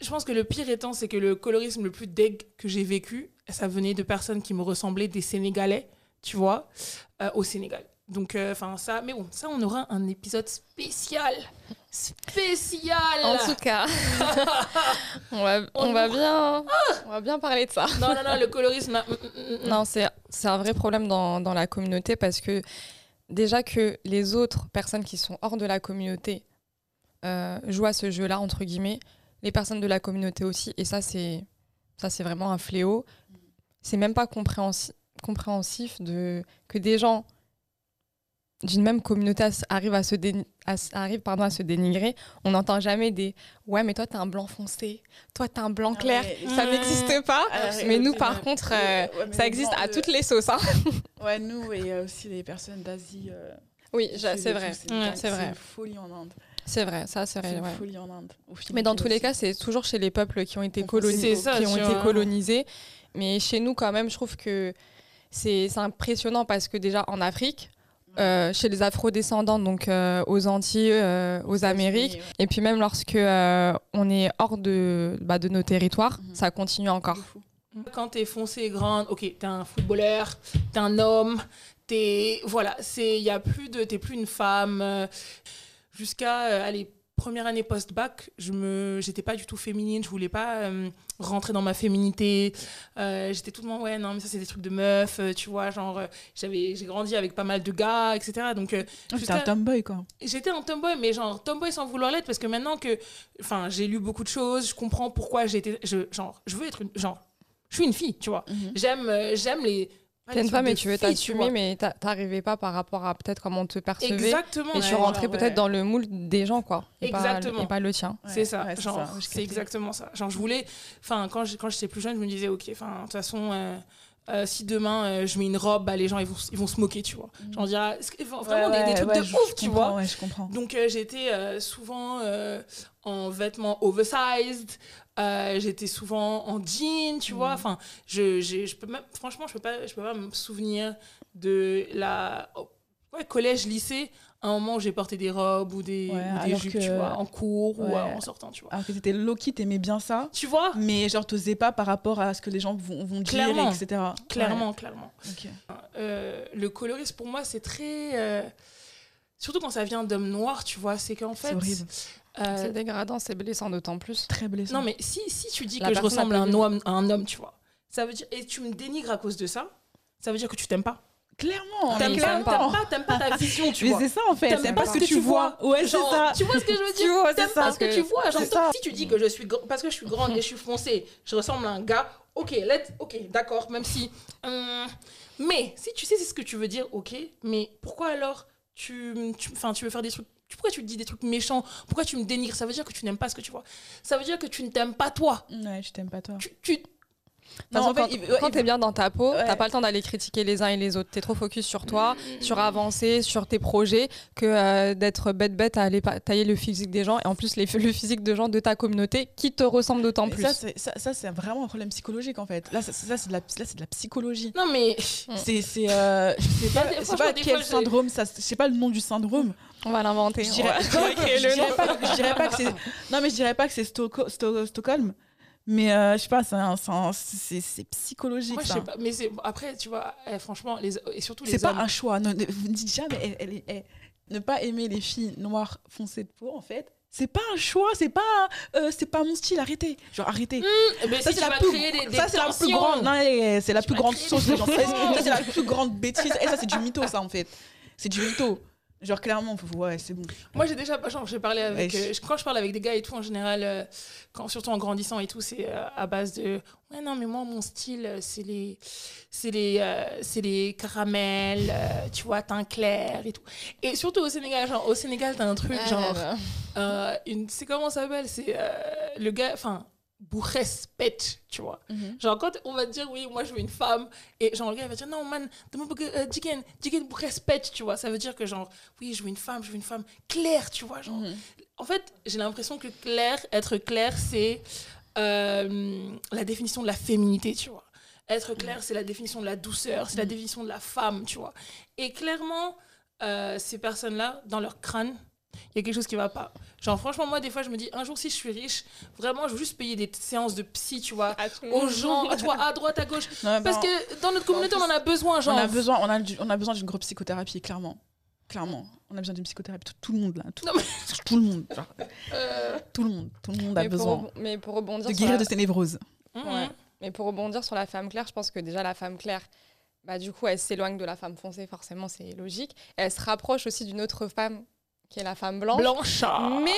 je pense que le pire étant, c'est que le colorisme le plus deg que j'ai vécu, ça venait de personnes qui me ressemblaient, des Sénégalais, tu vois, euh, au Sénégal. Donc, enfin, ça, mais bon, ça, on aura un épisode spécial. Spécial En tout cas, on va, on va bien, on va bien parler de ça. Non, non, non, le colorisme. mm, mm, mm, Non, c'est un vrai problème dans, dans la communauté parce que déjà que les autres personnes qui sont hors de la communauté euh, jouent à ce jeu-là, entre guillemets, les personnes de la communauté aussi, et ça, c'est vraiment un fléau. C'est même pas compréhensi- compréhensif de, que des gens d'une même communauté arrivent à se, à arrivent, pardon, à se dénigrer. On n'entend jamais des « ouais, mais toi, t'es un blanc foncé, toi, t'es un blanc Ah clair ouais, ». Ça Mmh. n'existe pas. Ah, Mais nous, par contre, euh, ouais, ça existe à toutes les sauces. hein. Ouais, nous et euh, aussi les personnes d'Asie. euh, Oui, c'est vrai. Ouais, c'est vrai. une folie en Inde. C'est vrai, ça, c'est vrai. une folie en Inde. Mais dans tous les cas, c'est toujours chez les peuples qui ont été On colonisés, ça, qui ont été colonisés. Mais chez nous, quand même, je trouve que c'est c'est impressionnant parce que déjà en Afrique, euh, chez les Afro-descendants, donc euh, aux Antilles, euh, aux Amériques, et puis même lorsque on est hors de, bah, de nos territoires, Mhm. ça continue encore. Quand t'es foncé et grande, ok, t'es un footballeur, t'es un homme, t'es voilà, c'est il y a plus de, t'es plus une femme. Jusqu'à allez première année post-bac, je me, j'étais pas du tout féminine, je voulais pas euh, rentrer dans ma féminité. Euh, j'étais tout le monde ouais non mais ça c'est des trucs de meuf, euh, tu vois genre j'avais, j'ai grandi avec pas mal de gars etc. Donc euh, Ah, T'es jusqu'à- un tomboy, quoi. J'étais un tomboy, mais genre tomboy sans vouloir l'être, parce que maintenant que, enfin, j'ai lu beaucoup de choses, je comprends pourquoi été, je, genre, je veux être une, genre, je suis une fille, tu vois. Mhm. J'aime, j'aime les. Pas T'es une femme et tu veux t'assumer, mais t'a- t'arrivais pas par rapport à peut-être comment on te percevait. Exactement. Et tu ouais, rentrais peut-être ouais. dans le moule des gens, quoi. Et pas- Exactement. et pas le tien. Ouais, c'est ça, ouais, c'est genre, exactement ça. Genre, je voulais, enfin, quand je- quand j'étais plus jeune, je me disais, ok, enfin, de toute façon, euh, euh, si demain euh, je mets une robe, bah, les gens ils vont, ils vont se moquer, tu vois. Mhm. Genre, dire, vraiment Ouais, des, des trucs ouais, de je- ouf, je tu vois. Ouais, je comprends. Donc euh, j'étais euh, souvent euh, en vêtements oversized, euh, j'étais souvent en jean, tu vois. Mhm. Enfin, je, je peux même, franchement, je peux pas, je peux pas me souvenir de la oh, ouais, collège, lycée, à un moment où j'ai porté des robes ou des, Ouais, ou des alors jupes, que- tu vois, en cours ou Ouais. en sortant, tu vois. Alors que t'étais low-key, t'aimais bien ça, Tu vois? mais genre t'osais pas par rapport à ce que les gens vont, vont dire, etc. Clairement, clairement. Ouais, ok. Euh, le colorisme, pour moi, c'est très... euh, Surtout quand ça vient d'hommes noirs, tu vois, c'est qu'en fait... Euh, C'est dégradant, c'est blessant d'autant plus. Très blessant. non, mais si, si tu dis La que je ressemble à un, homme, à un homme, tu vois, ça veut dire, et tu me dénigres à cause de ça, ça veut dire que tu t'aimes pas. clairement. mais T'aimes pas, pas. pas, t'aimes pas ta vision, tu Mais vois. c'est ça en fait. T'aimes pas pas ce que tu vois. Ouais, c'est Genre, ça. Tu vois ce que je veux dire Tu vois, c'est T'aimes ça. pas ce que tu vois. Genre, si tu dis que je suis gr- parce que je suis grande et je suis foncée, je ressemble à un gars. Ok, let's, ok, d'accord. Même si, hum, mais si tu sais c'est ce que tu veux dire, ok. Mais pourquoi alors tu, tu, enfin, tu veux faire des trucs. Tu- Pourquoi tu dis des trucs méchants? Pourquoi tu me dénigres? Ça veut dire que tu n'aimes pas ce que tu vois. Ça veut dire que tu ne t'aimes pas toi. Ouais, je t'aime pas toi. Tu, tu- Façon, quand, quand t'es bien dans ta peau, Ouais. t'as pas le temps d'aller critiquer les uns et les autres. T'es trop focus sur toi, sur avancer, sur tes projets, que euh, d'être bête bête à aller tailler le physique des gens et en plus les, le physique de gens de ta communauté qui te ressemblent d'autant plus. Ça, c'est ça, ça, c'est vraiment un problème psychologique en fait. Là, ça, ça, c'est de la, là, c'est de la psychologie. Non mais C'est, c'est, euh, je sais pas, je sais pas quel syndrome, ça, je sais pas le nom du syndrome. On va l'inventer. Je dirais, pas, que c'est, non mais je dirais pas que c'est Stockholm, mais euh, je sais pas, c'est, psychologique. moi je sais pas. Mais après tu vois. eh, franchement les et surtout les C'est pas un choix. Ne, vous ne dites jamais, elle- elle est- elle- ne pas aimer les filles noires foncées de peau en fait. C'est pas un choix, c'est pas, euh, c'est pas mon style. Arrêtez, genre arrêtez. Ça, si c'est la plus, créer des, des ça, c'est la plus tensions. grande, non, c'est la plus grande sauce des. Ça, c'est la plus grande bêtise. Et ça, c'est du mytho, ça, en fait. C'est du mytho. Genre, clairement, faut- ouais, c'est bon. Moi, j'ai déjà, genre, j'ai parlé avec, Ouais. euh, quand je parle avec des gars et tout, en général, euh, quand, surtout en grandissant et tout, c'est euh, à base de, ouais, non, mais moi, mon style, euh, c'est les, c'est les, euh, c'est les caramels, euh, tu vois, teint clair et tout. Et surtout au Sénégal, genre, au Sénégal, t'as un truc, genre, euh, une, c'est comment ça s'appelle? C'est euh, le gars, enfin, Bourres pet, tu vois. Genre, quand on va te dire, oui, moi, je veux une femme, et genre, le gars, il va dire, non, man, dama bëgg, euh, jigéen, jigéen bu respect, tu vois. Ça veut dire que, genre, oui, je veux une femme, je veux une femme claire, tu vois. Genre. En fait, j'ai l'impression que clair, être clair, c'est euh, la définition de la féminité, tu vois. Être clair, c'est la définition de la douceur, c'est la définition de la femme, tu vois. Et clairement, euh, ces personnes-là, dans leur crâne, il y a quelque chose qui va pas. Genre, franchement, moi, des fois, je me dis, un jour, si je suis riche, vraiment, je veux juste payer des séances de psy, tu vois, aux gens, tu vois, à droite, à gauche. Non, Parce non, que dans notre communauté, on en a besoin, genre. on a besoin, on a, on a besoin d'une grosse psychothérapie, clairement. Clairement. On a besoin d'une psychothérapie. Tout, tout le monde, là. Tout, Non, tout le monde. genre, Euh, tout le monde. Tout le monde a mais, pour, besoin mais pour rebondir de sur guérir la- de ses névroses. Ouais. Mais pour rebondir sur la femme claire, je pense que déjà la femme claire, bah, du coup, elle s'éloigne de la femme foncée, forcément, c'est logique. Et elle se rapproche aussi d'une autre femme qui est la femme blanche. Blanchard. Mais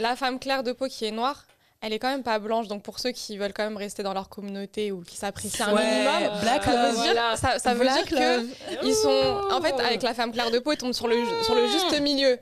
la femme claire de peau qui est noire, elle est quand même pas blanche. Donc pour ceux qui veulent quand même rester dans leur communauté ou qui s'apprécient un Ouais, minimum, Black ça veut dire, Voilà. ça, ça veut Black dire que ils sont en fait avec la femme claire de peau ils tombent sur le sur le juste milieu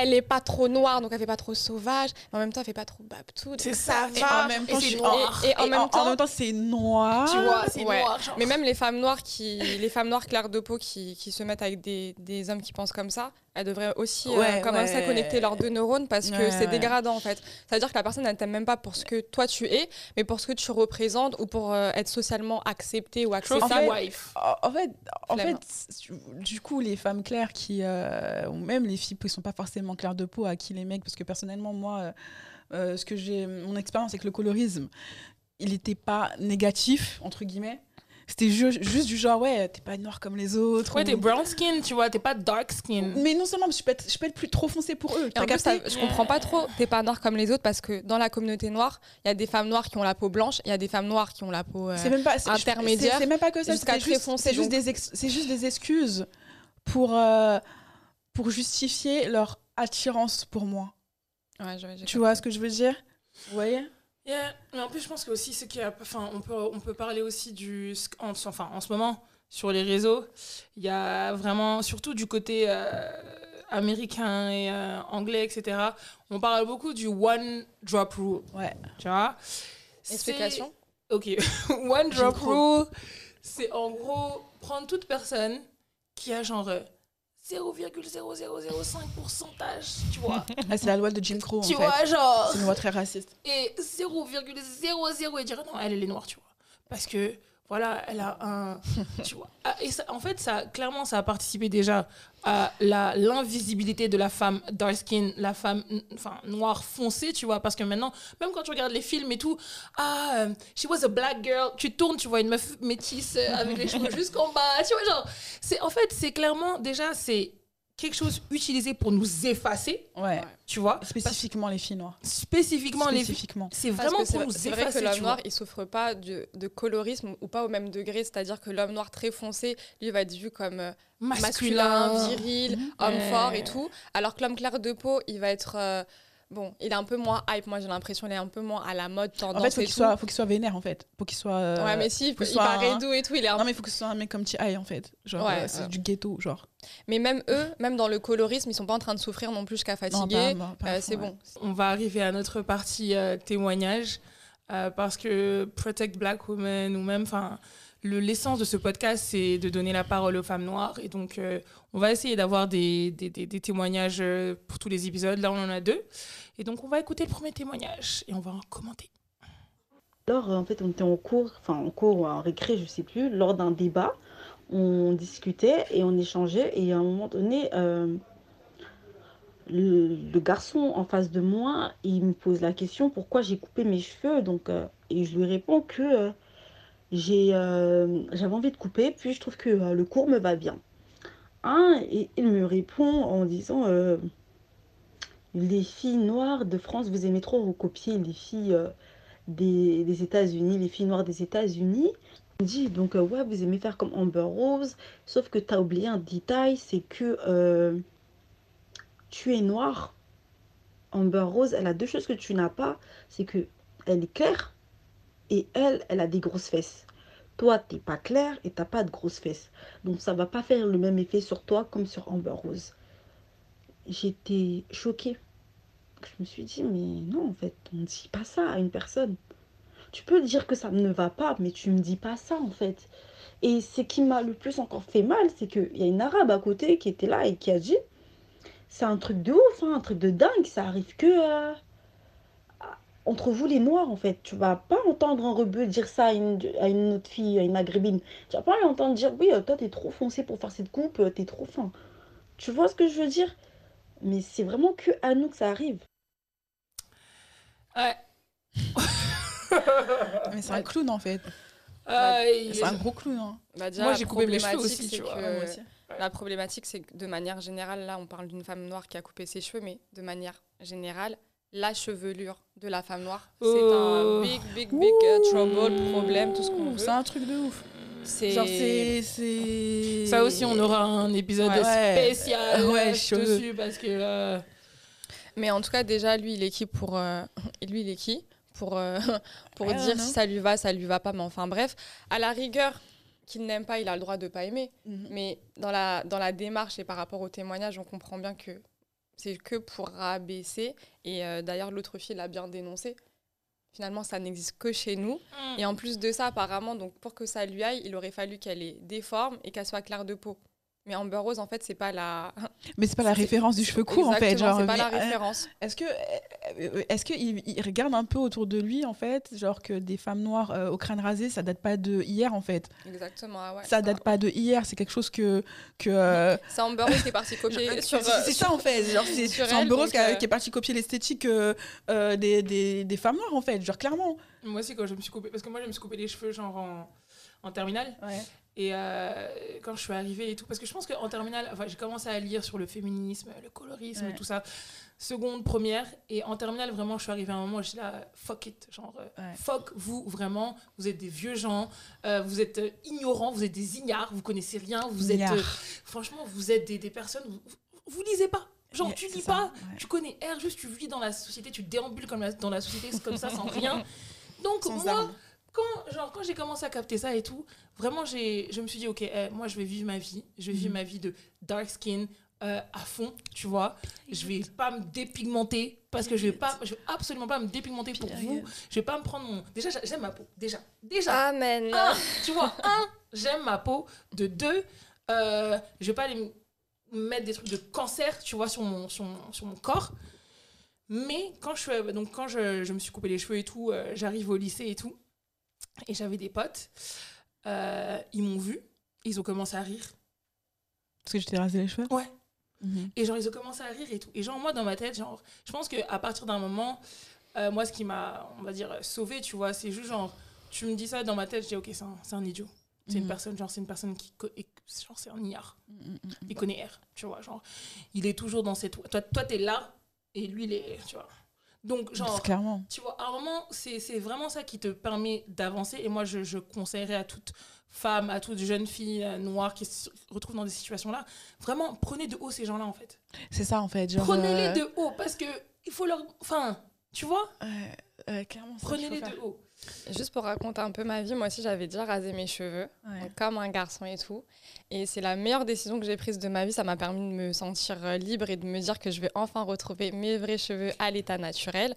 elle est pas trop noire donc elle fait pas trop sauvage mais en même temps elle fait pas trop babtou C'est ça ça. Et en même et temps, c'est je- noir. et, en, même temps, c'est noir. Tu vois, c'est Ouais. noir. genre. mais même les femmes noires qui les femmes noires claires de peau qui, qui se mettent avec des, des hommes qui pensent comme ça elles devraient aussi euh, Ouais, commencer à connecter leurs deux neurones parce que Ouais, c'est ouais. dégradant en fait ça veut dire que la personne elle t'aime même pas pour ce que toi tu es mais pour ce que tu représentes ou pour euh, être socialement accepté ou acceptable fait, wife. En fait, en fait, du coup, les femmes claires qui, euh, ou même les filles qui sont pas forcément claires de peau, à qui les mecs, parce que personnellement, moi, ce que j'ai, mon expérience avec le colorisme, il n'était pas négatif entre guillemets. C'était ju- juste du genre, ouais, t'es pas noir comme les autres. Ouais, ou- t'es brown skin, tu vois, t'es pas dark skin. Mais non seulement, je peux être, je peux être plus trop foncé pour eux. En plus, je comprends pas trop. T'es pas noir comme les autres parce que dans la communauté noire, il y a des femmes noires qui ont la peau blanche, il y a des femmes noires qui ont la peau. euh, C'est même pas c'est- intermédiaire c'est- même pas que ça. jusqu'à C'est très juste, foncé, c'est juste donc. des ex- juste des excuses pour euh, pour justifier leur attirance pour moi. Ouais, je- j'ai Tu vois ce que je veux dire? Vous voyez? Yeah. Mais en plus, je pense que aussi ce qui a, enfin, on peut, on peut parler aussi du, en, enfin, en ce moment sur les réseaux, il y a vraiment, surtout du côté euh, américain et euh, anglais, etc. On parle beaucoup du one drop rule. Ouais. Tu vois? C'est- Explication? Ok. one drop rule, c'est en gros prendre toute personne qui a genre euh, 0,0005 pourcentage, tu vois. Ah, C'est la loi de Jim Crow en tu fait. vois, genre C'est une loi très raciste. et 0,00 et dire non, elle, elle est noire, tu vois. Parce que, voilà, elle a un. tu vois. Ah, Et ça, en fait, ça, clairement, ça a participé déjà à l'invisibilité de la femme dark skin, la femme enfin, noire foncée, tu vois. Parce que maintenant, même quand tu regardes les films et tout, ah, euh, she was a black girl, tu tournes, tu vois une meuf métisse euh, avec les cheveux jusqu'en bas, tu vois, genre. En fait, c'est clairement, déjà, c'est quelque chose utilisé pour nous effacer, Ouais. tu vois. Spécifiquement les filles noires. Spécifiquement, les filles. C'est vraiment pour vrai- nous c'est vrai que effacer, l'homme tu noir, vois. il souffre pas de, de colorisme ou pas au même degré. C'est-à-dire que l'homme noir très foncé, lui, va être vu comme euh, masculin, viril, Mhm. homme Ouais. fort et tout. Alors que l'homme clair de peau, il va être. euh, bon, il est un peu moins hype. Moi, j'ai l'impression il est un peu moins à la mode, tendance En fait, faut qu'il soit, faut qu'il soit vénère en fait. Faut qu'il soit. euh, Ouais, mais si, il, faut qu'il il soit paraît un- doux et tout. Il est un Non, mais il faut que ce soit un mec comme T.I. en fait. Genre, Ouais, euh, c'est ouais. du ghetto, genre. Mais même eux, même dans le colorisme, ils sont pas en train de souffrir non plus jusqu'à fatiguer. Euh, c'est ouais. bon. On va arriver à notre partie euh, témoignage euh, parce que Protect Black Women ou même, enfin, le- l'essence de ce podcast, c'est de donner la parole aux femmes noires. Et donc, euh, on va essayer d'avoir des, témoignages euh, pour tous les épisodes. Là, on en a deux. Et donc, on va écouter le premier témoignage et on va en commenter. Alors, en fait, on était en cours, enfin en cours ou en récré, je sais plus, lors d'un débat. On discutait et on échangeait. Et à un moment donné, euh, le, garçon en face de moi, il me pose la question pourquoi j'ai coupé mes cheveux? Donc, et je lui réponds que euh, j'avais envie de couper, puis je trouve que euh, le cours me va bien. Hein, et il me répond en disant euh, les filles noires de France, vous aimez trop recopier les filles. des, des États-Unis, les filles noires des États-Unis. On dit donc, ouais, vous aimez faire comme Amber Rose, sauf que tu as oublié un détail, c'est que tu es noire. Amber Rose, elle a deux choses que tu n'as pas, c'est que elle est claire et elle, elle a des grosses fesses. Toi, t'es pas claire et t'as pas de grosses fesses. Donc ça va pas faire le même effet sur toi comme sur Amber Rose. J'étais choquée. Je me suis dit, mais non, en fait, on ne dit pas ça à une personne. Tu peux dire que ça ne va pas, mais tu me dis pas ça, en fait. Et ce qui m'a le plus encore fait mal, c'est qu'il y a une arabe à côté qui était là et qui a dit, c'est un truc de ouf, hein, un truc de dingue, ça arrive que entre vous les noirs, en fait. Tu vas pas entendre un rebeu dire ça à une, à une autre fille, à une maghrébine. Tu vas pas l'entendre dire, oui, euh, toi, t'es trop foncé pour faire cette coupe, euh, t'es trop fin. Tu vois ce que je veux dire? Mais c'est vraiment que à nous que ça arrive. Ouais. Mais c'est un clown en fait. Euh, il- C'est un gros clown. Hein. Bah, déjà, Moi, j'ai coupé mes cheveux problématique, aussi, c'est tu vois. que- Ouais, moi aussi. La problématique, c'est que de manière générale, là, on parle d'une femme noire qui a coupé ses cheveux, mais de manière générale, la chevelure de la femme noire, Oh. c'est un big, big, big euh, trouble, problème, tout ce qu'on veut. C'est un truc de ouf. C'est Genre, c'est. c'est- Ça aussi, on aura un épisode Ouais. spécial Ouais, euh, dessus parce que. euh, Mais en tout cas, déjà, lui, il est qui pour. euh, et lui, il est qui pour, euh, pour dire si ça lui va, ça lui va pas. Mais enfin, bref, à la rigueur, qu'il n'aime pas, il a le droit de pas aimer. Mhm. Mais dans la, dans la démarche et par rapport au témoignage, on comprend bien que c'est que pour rabaisser. Et euh, d'ailleurs, l'autre fille l'a bien dénoncé. Finalement, ça n'existe que chez nous. Et en plus de ça, apparemment, donc pour que ça lui aille, il aurait fallu qu'elle ait des formes et qu'elle soit claire de peau. Mais Amber Rose, en fait, c'est pas la. Mais c'est pas la référence du cheveu court en fait. Genre, c'est pas mais, la euh, référence. Est-ce que, euh, est-ce que il, il regarde un peu autour de lui en fait, genre que des femmes noires euh, au crâne rasé, ça date pas de hier en fait. Exactement, ah ouais. Ça date pas de hier, c'est quelque chose que que. euh, C'est Amber Rose qui est parti copier c'est sur. c'est- ça en fait. Genre c'est c'est Amber Rose qui, a- euh, qui est parti copier l'esthétique euh, euh, des, des, des femmes noires en fait. Genre clairement. Moi aussi, quand je me suis coupé. Parce que moi, je me suis coupé les cheveux, genre en, en terminale. Ouais. Et euh, quand je suis arrivée et tout. Parce que je pense qu'en terminale, enfin, j'ai commencé à lire sur le féminisme, le colorisme, Ouais. tout ça. Seconde, première. Et en terminale, vraiment, je suis arrivée à un moment où je suis là, fuck it. Genre, euh, Ouais. fuck vous, vraiment. Vous êtes des vieux gens. euh, vous êtes ignorants. Vous êtes des ignares. Vous connaissez rien. Vous êtes. Euh, franchement, vous êtes des, des personnes. Vous, vous, lisez pas. Genre, Yeah, tu lis ça, pas. ouais. Tu connais R, juste tu vis dans la société, tu déambules comme la- dans la société comme ça, sans rien. Donc, Sans moi. Quand, genre, quand j'ai commencé à capter ça et tout, vraiment, j'ai, je me suis dit, ok, eh, moi, je vais vivre ma vie. Je vais vivre Mhm. ma vie de dark skin euh, à fond, tu vois. Je vais pas me dépigmenter parce que je vais pas, je vais absolument pas me dépigmenter pour vous. Je vais pas me prendre mon. Déjà, j'a- j'aime ma peau. Déjà, déjà. Amen. Un, tu vois, un, j'aime ma peau. De deux, euh, je vais pas aller me mettre des trucs de cancer, tu vois, sur mon, sur mon, sur mon corps. Mais quand je, donc quand je, je me suis coupé les cheveux et tout, euh, j'arrive au lycée et tout, et j'avais des potes, euh, ils m'ont vu, ils ont commencé à rire. Parce que je t'ai rasé les cheveux? Ouais. Mhm. Et genre, ils ont commencé à rire et tout. Et genre, moi, dans ma tête, genre, je pense qu'à partir d'un moment, euh, moi, ce qui m'a, on va dire, sauvé, tu vois, c'est juste genre, tu me dis ça dans ma tête, je dis, ok, c'est un, un idiot. C'est une Mhm. personne, genre, c'est une personne qui. Genre, c'est un iard. Mm, mm, mm. Il connaît R, tu vois. Genre, il est toujours dans cette. Toi, toi t'es là et lui, il est. Tu vois. Donc, genre. Clairement. Tu vois, à un moment, c'est vraiment ça qui te permet d'avancer. Et moi, je, je conseillerais à toute femme, à toute jeune fille euh, noire qui se retrouve dans des situations-là, vraiment, prenez de haut ces gens-là, en fait. C'est ça en fait. Prenez-les euh, de haut, parce que il faut leur... Enfin, tu vois? Clairement. Prenez-les de haut. Juste pour raconter un peu ma vie, moi aussi j'avais déjà rasé mes cheveux, Ouais. comme un garçon et tout. Et c'est la meilleure décision que j'ai prise de ma vie. Ça m'a permis de me sentir euh, libre et de me dire que je vais enfin retrouver mes vrais cheveux à l'état naturel.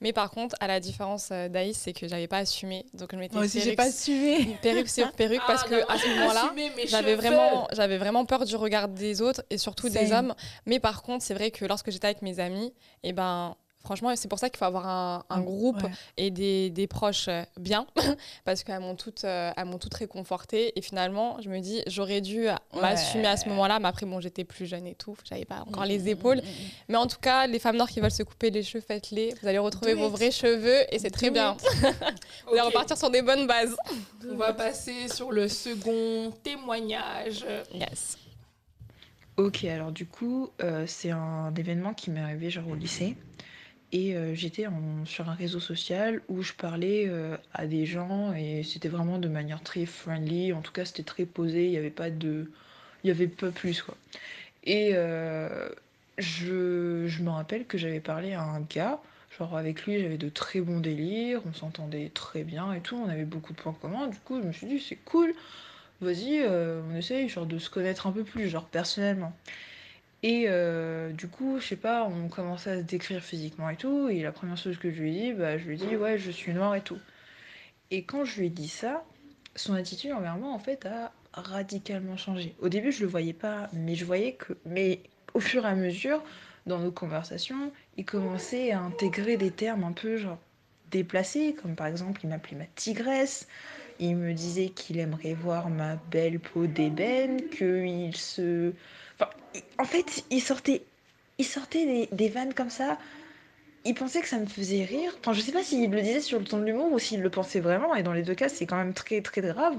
Mais par contre, à la différence euh, d'Aïs, c'est que j'avais pas assumé. Donc je m'étais Moi aussi, j'ai pas assumé. perruque sur perruque parce Ah, que non, à ce moment-là, j'avais vraiment, j'avais vraiment peur du regard des autres et surtout des hommes. Mais par contre, c'est vrai que lorsque j'étais avec mes amis, et ben, franchement, c'est pour ça qu'il faut avoir un, un groupe Ouais. et des, des proches euh, bien, parce qu'elles m'ont toutes, euh, elles m'ont toutes réconfortée. Et finalement, je me dis, j'aurais dû euh, m'assumer à ce moment-là. Mais après, bon, j'étais plus jeune et tout, j'avais pas encore les épaules. Mais en tout cas, les femmes noires qui veulent se couper les cheveux, faites-les. Vous allez retrouver Do vos it. vrais cheveux et c'est très bien. Vous allez repartir sur des bonnes bases. On va passer sur le second témoignage. Yes. Ok, alors du coup, euh, c'est un événement qui m'est arrivé genre au lycée. Et euh, j'étais sur un réseau social où je parlais euh, à des gens et c'était vraiment de manière très friendly. En tout cas, c'était très posé. Il n'y avait pas de, il y avait pas plus quoi. Et euh, je, je me rappelle que j'avais parlé à un gars. Genre avec lui, j'avais de très bons délires. On s'entendait très bien et tout. On avait beaucoup de points communs. Du coup, je me suis dit c'est cool vas-y, on essaye genre de se connaître un peu plus, genre personnellement. Et euh, du coup, je sais pas, on commençait à se décrire physiquement et tout, et la première chose que je lui ai dit, bah, je lui ai dit, ouais, je suis noire et tout. Et quand je lui ai dit ça, son attitude envers moi, en fait, a radicalement changé. Au début, je le voyais pas, mais je voyais que, mais au fur et à mesure, dans nos conversations, il commençait à intégrer des termes un peu genre déplacés, comme par exemple, il m'appelait ma tigresse. Il me disait qu'il aimerait voir ma belle peau d'ébène, qu'il se... En fait, il sortait, il sortait des, vannes comme ça. Il pensait que ça me faisait rire. Enfin, je sais pas s'il le disait sur le ton de l'humour ou s'il le pensait vraiment. Et dans les deux cas, c'est quand même très, très grave.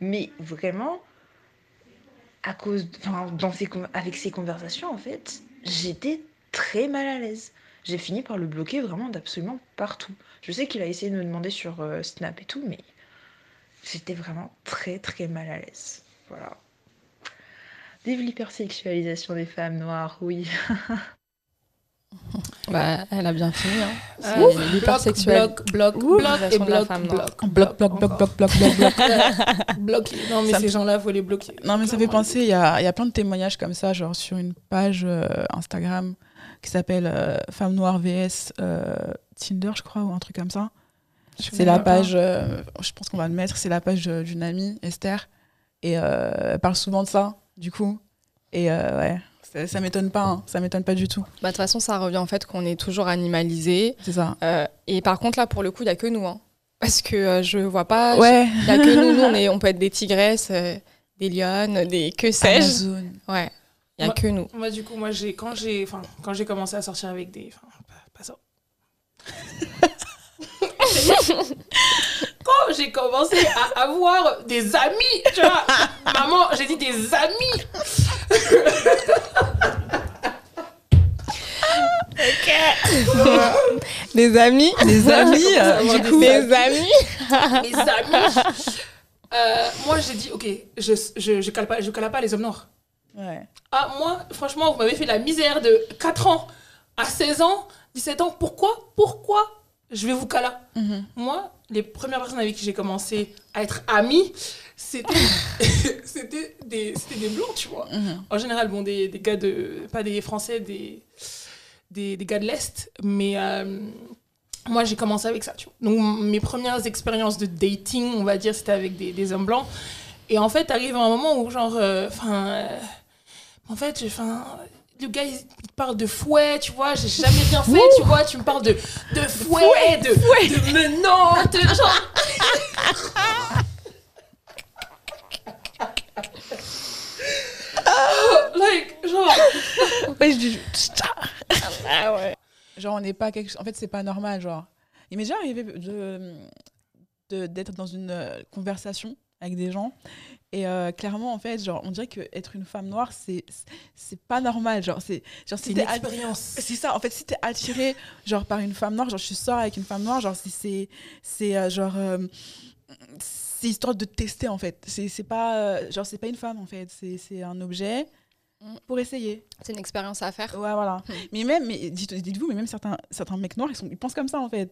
Mais vraiment, à cause... Enfin, dans avec ses conversations, en fait, j'étais très mal à l'aise. J'ai fini par le bloquer vraiment d'absolument partout. Je sais qu'il a essayé de me demander sur euh, Snap et tout, mais j'étais vraiment très très mal à l'aise. Voilà. Vive l'hypersexualisation des femmes noires, oui. Bah, elle a bien fini. Hein. Euh, l'hypersexuel. Bloc, bloc, bloc, et bloc, bloc. Bloc, bloc, bloc, bloc, bloc, bloc, bloc. Non, mais Ça ces gens-là, faut les bloquer. Non, mais ça fait penser, il y a, y a plein de témoignages comme ça, genre sur une page euh, Instagram qui s'appelle euh, Femme Noire VS euh, Tinder, je crois, ou un truc comme ça. C'est la page, euh, je pense qu'on va le mettre, c'est la page euh, d'une amie, Esther. Et euh, elle parle souvent de ça, du coup. Et euh, ouais, ça, ça m'étonne pas, hein, ça m'étonne pas du tout. Bah, De toute façon, ça revient en fait qu'on est toujours animalisé. C'est ça. Euh, et par contre, là, pour le coup, il n'y a que nous. Hein. Parce que euh, je vois pas. Ouais, Il n'y a que nous. Nous, on, est, on peut être des tigresses, euh, des lionnes, des que sais-je. Amazon. Ouais. Il n'y a Moi- que nous. Moi, du coup, moi, j'ai quand j'ai, enfin, quand j'ai commencé à sortir avec des, enfin, pas, pas ça. quand j'ai commencé à avoir des amis, tu vois, maman, j'ai dit des amis. Des amis. Les amis, euh, du des coup. Des amis. amis. mes amis. Euh, moi, j'ai dit, ok, je, je, je cale pas, je cale pas les hommes noirs. Ouais. Ah, moi, franchement, vous m'avez fait la misère de 4 ans à 16 ans, 17 ans. Pourquoi? Pourquoi? Je vais vous caler Mhm. Moi, les premières personnes avec qui j'ai commencé à être amie, c'était des, des blancs, tu vois. Mhm. En général, bon, des, des gars de. Pas des Français, des, des, des gars de l'Est. Mais euh, moi, j'ai commencé avec ça, tu vois. Donc, mes premières expériences de dating, on va dire, c'était avec des, des hommes blancs. Et en fait, arrive un moment où, genre. Enfin. en fait, enfin. Le gars, il parle de fouet, tu vois, j'ai jamais rien fait, tu vois, tu me parles de, de fouet, de, de menottes, genre. like, genre. Ouais, je dis- Ah ouais. Genre, on n'est pas quelque chose. En fait, c'est pas normal. Genre, il m'est déjà arrivé de de- d'être dans une euh, conversation avec des gens. Et euh, clairement, en fait, genre, on dirait qu'être une femme noire, c'est c'est pas normal. Genre, c'est genre si une expérience. C'est ça. En fait, si t'es attiré genre par une femme noire, genre je sors avec une femme noire, genre c'est c'est euh, genre euh, c'est histoire de tester en fait. C'est pas genre c'est pas une femme en fait. C'est un objet pour essayer. C'est une expérience à faire. Ouais, voilà. Mm. Mais même, mais dites-vous, mais même certains, certains mecs noirs, ils, sont, ils pensent comme ça en fait.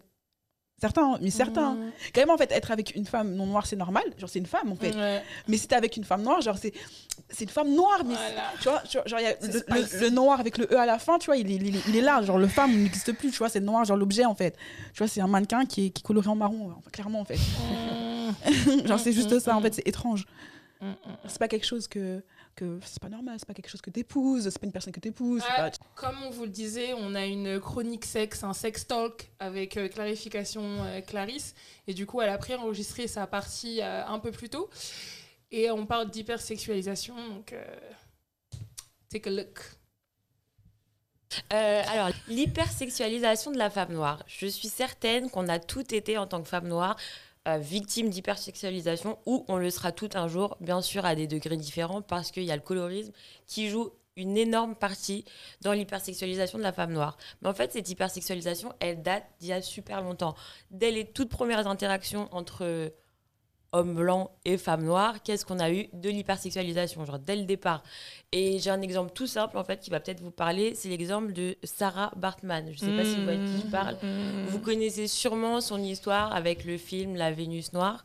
Certains, mais certains. Mmh. Quand même, en fait, être avec une femme non noire, c'est normal. Genre, c'est une femme, en fait. Mais si t'es avec une femme noire, genre, c'est, c'est une femme noire. Mais tu vois, genre, y a le, noir avec le E à la fin, tu vois, il est, il est, là. Genre, le femme n'existe plus, tu vois, c'est noir, genre l'objet, en fait. Tu vois, c'est un mannequin qui est, qui coloré en marron, clairement, en fait. Mmh. genre, c'est juste ça, en fait, c'est étrange. C'est pas quelque chose que que c'est pas normal, c'est pas quelque chose que t'épouses, c'est pas une personne que t'épouses. Comme on vous le disait, on a une chronique sexe, un sex talk avec euh, clarification euh, Clarisse. Et du coup, elle a pré-enregistré sa partie euh, un peu plus tôt. Et on parle d'hypersexualisation, donc take a look. alors, l'hypersexualisation de la femme noire. Je suis certaine qu'on a toutes été en tant que femme noire victime d'hypersexualisation ou on le sera tout un jour, bien sûr à des degrés différents parce qu'il y a le colorisme qui joue une énorme partie dans l'hypersexualisation de la femme noire. Mais en fait, cette hypersexualisation, elle date d'il y a super longtemps. Dès les toutes premières interactions entre hommes blancs et femmes noires, qu'est-ce qu'on a eu de l'hypersexualisation, genre dès le départ. Et j'ai un exemple tout simple, en fait, qui va peut-être vous parler, c'est l'exemple de Sarah Bartman. Je ne sais pas si vous voyez qui je parle. Mmh. Vous connaissez sûrement son histoire avec le film La Vénus Noire.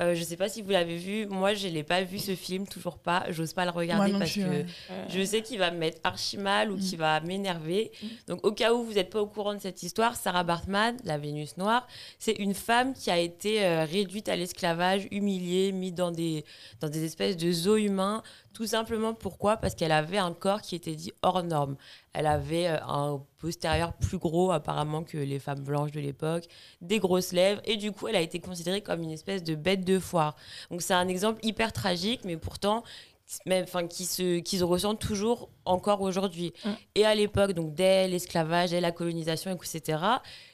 Euh, je ne sais pas si vous l'avez vu. Moi, je ne l'ai pas vu, ce film, toujours pas. J'ose pas le regarder parce que je sais qu'il va me mettre archi mal ou mmh. qu'il va m'énerver. Mmh. Donc, au cas où vous n'êtes pas au courant de cette histoire, Sarah Bartman, La Vénus Noire, c'est une femme qui a été euh, réduite à l'esclavage humiliée, mise dans des, dans des espèces de zoos humains. Tout simplement pourquoi? Parce qu'elle avait un corps qui était dit hors norme. Elle avait euh, un postérieur plus gros apparemment que les femmes blanches de l'époque, des grosses lèvres, et du coup elle a été considérée comme une espèce de bête de foire. Donc c'est un exemple hyper tragique, mais pourtant enfin qui se qui se ressent toujours encore aujourd'hui. Mm. Et à l'époque, donc dès l'esclavage, dès la colonisation, etc.,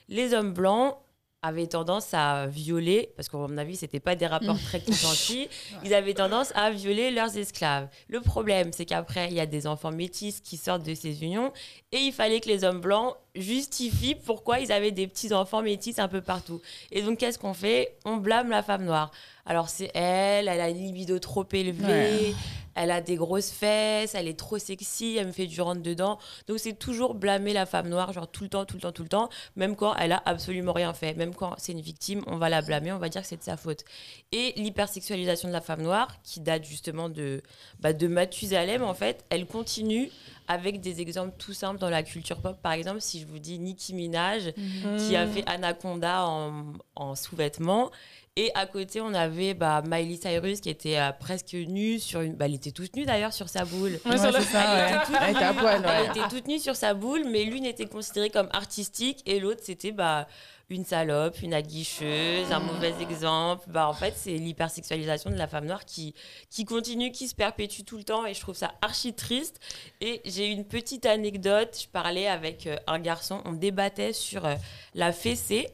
les hommes blancs avaient tendance à violer, parce qu'à mon avis, c'était pas des rapports très consentis, ils avaient tendance à violer leurs esclaves. Le problème, c'est qu'après, il y a des enfants métis qui sortent de ces unions, et il fallait que les hommes blancs justifient pourquoi ils avaient des petits enfants métis un peu partout. Et donc, qu'est-ce qu'on fait? On blâme la femme noire. Alors, c'est elle, elle a une libido trop élevée elle a des grosses fesses, elle est trop sexy, elle me fait du rentre dedans. Donc c'est toujours blâmer la femme noire, genre tout le temps, tout le temps, tout le temps, même quand elle a absolument rien fait. Même quand c'est une victime, on va la blâmer, on va dire que c'est de sa faute. Et l'hypersexualisation de la femme noire, qui date justement de, bah, de Mathusalem, en fait, elle continue avec des exemples tout simples dans la culture pop. Par exemple, si je vous dis Nicki Minaj, qui a fait Anaconda en, en sous-vêtements, et à côté, on avait bah, Miley Cyrus qui était euh, presque nue sur une. Bah, elle était toute nue d'ailleurs sur sa boule. Ouais, elle, était toute elle, était à poil, elle était toute nue sur sa boule, mais l'une était considérée comme artistique et l'autre c'était bah, une salope, une aguicheuse, un mauvais exemple. Bah, en fait, c'est l'hypersexualisation de la femme noire qui, qui continue, qui se perpétue tout le temps et je trouve ça archi triste. Et j'ai une petite anecdote. Je parlais avec euh, un garçon, on débattait sur euh, la fessée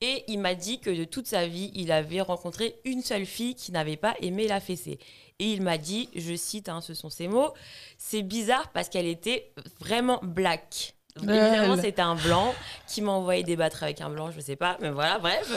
et il m'a dit que de toute sa vie, il avait rencontré une seule fille qui n'avait pas aimé la fessée. Et il m'a dit, je cite, hein, ce sont ses mots, c'est bizarre parce qu'elle était vraiment black. Évidemment, c'était un blanc qui m'a envoyé débattre avec un blanc, je sais pas, mais voilà, bref.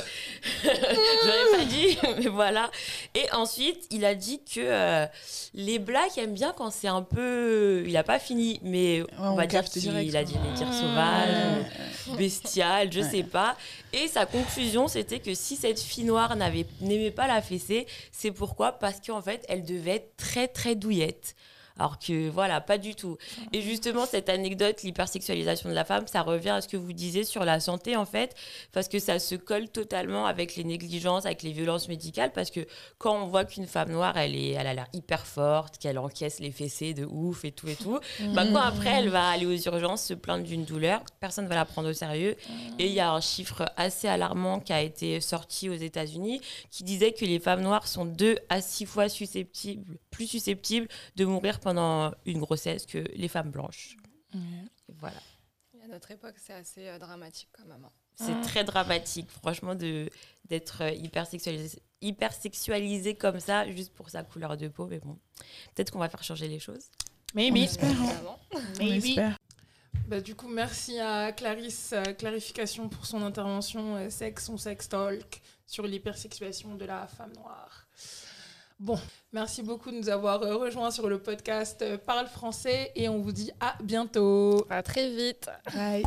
J'aurais pas dit, mais voilà. Et ensuite, il a dit que euh, les blacks aiment bien quand c'est un peu. Il a pas fini, mais on, va dire qu'il a dit les dire sauvage, bestial, je sais pas. Et sa conclusion, c'était que si cette fille noire n'aimait pas la fessée, c'est pourquoi? Parce qu'en fait, elle devait être très, très douillette. Alors que voilà, pas du tout. Et justement, cette anecdote, l'hypersexualisation de la femme, ça revient à ce que vous disiez sur la santé, en fait, parce que ça se colle totalement avec les négligences, avec les violences médicales, parce que quand on voit qu'une femme noire, elle, est, elle a l'air hyper forte, qu'elle encaisse les fessées de ouf et tout et tout, bah, quand après, elle va aller aux urgences se plaindre d'une douleur, personne ne va la prendre au sérieux. Et il y a un chiffre assez alarmant qui a été sorti aux États-Unis qui disait que les femmes noires sont deux à six fois susceptibles, plus susceptibles de mourir pendant pendant une grossesse que les femmes blanches. Voilà. à notre époque, c'est assez euh, dramatique quand même. Hein. C'est très dramatique, franchement, de d'être euh, hyper sexualisé, hyper sexualisé comme ça, juste pour sa couleur de peau. Mais bon, peut-être qu'on va faire changer les choses. Mais On oui. espère, hein. Évidemment. On Mais oui. espère. Bah, du coup, merci à Clarisse, euh, clarification pour son intervention euh, sexe, son sex talk sur l'hypersexuation de la femme noire. Bon, merci beaucoup de nous avoir euh, rejoints sur le podcast euh, Parle français et on vous dit à bientôt. À très vite. Bye.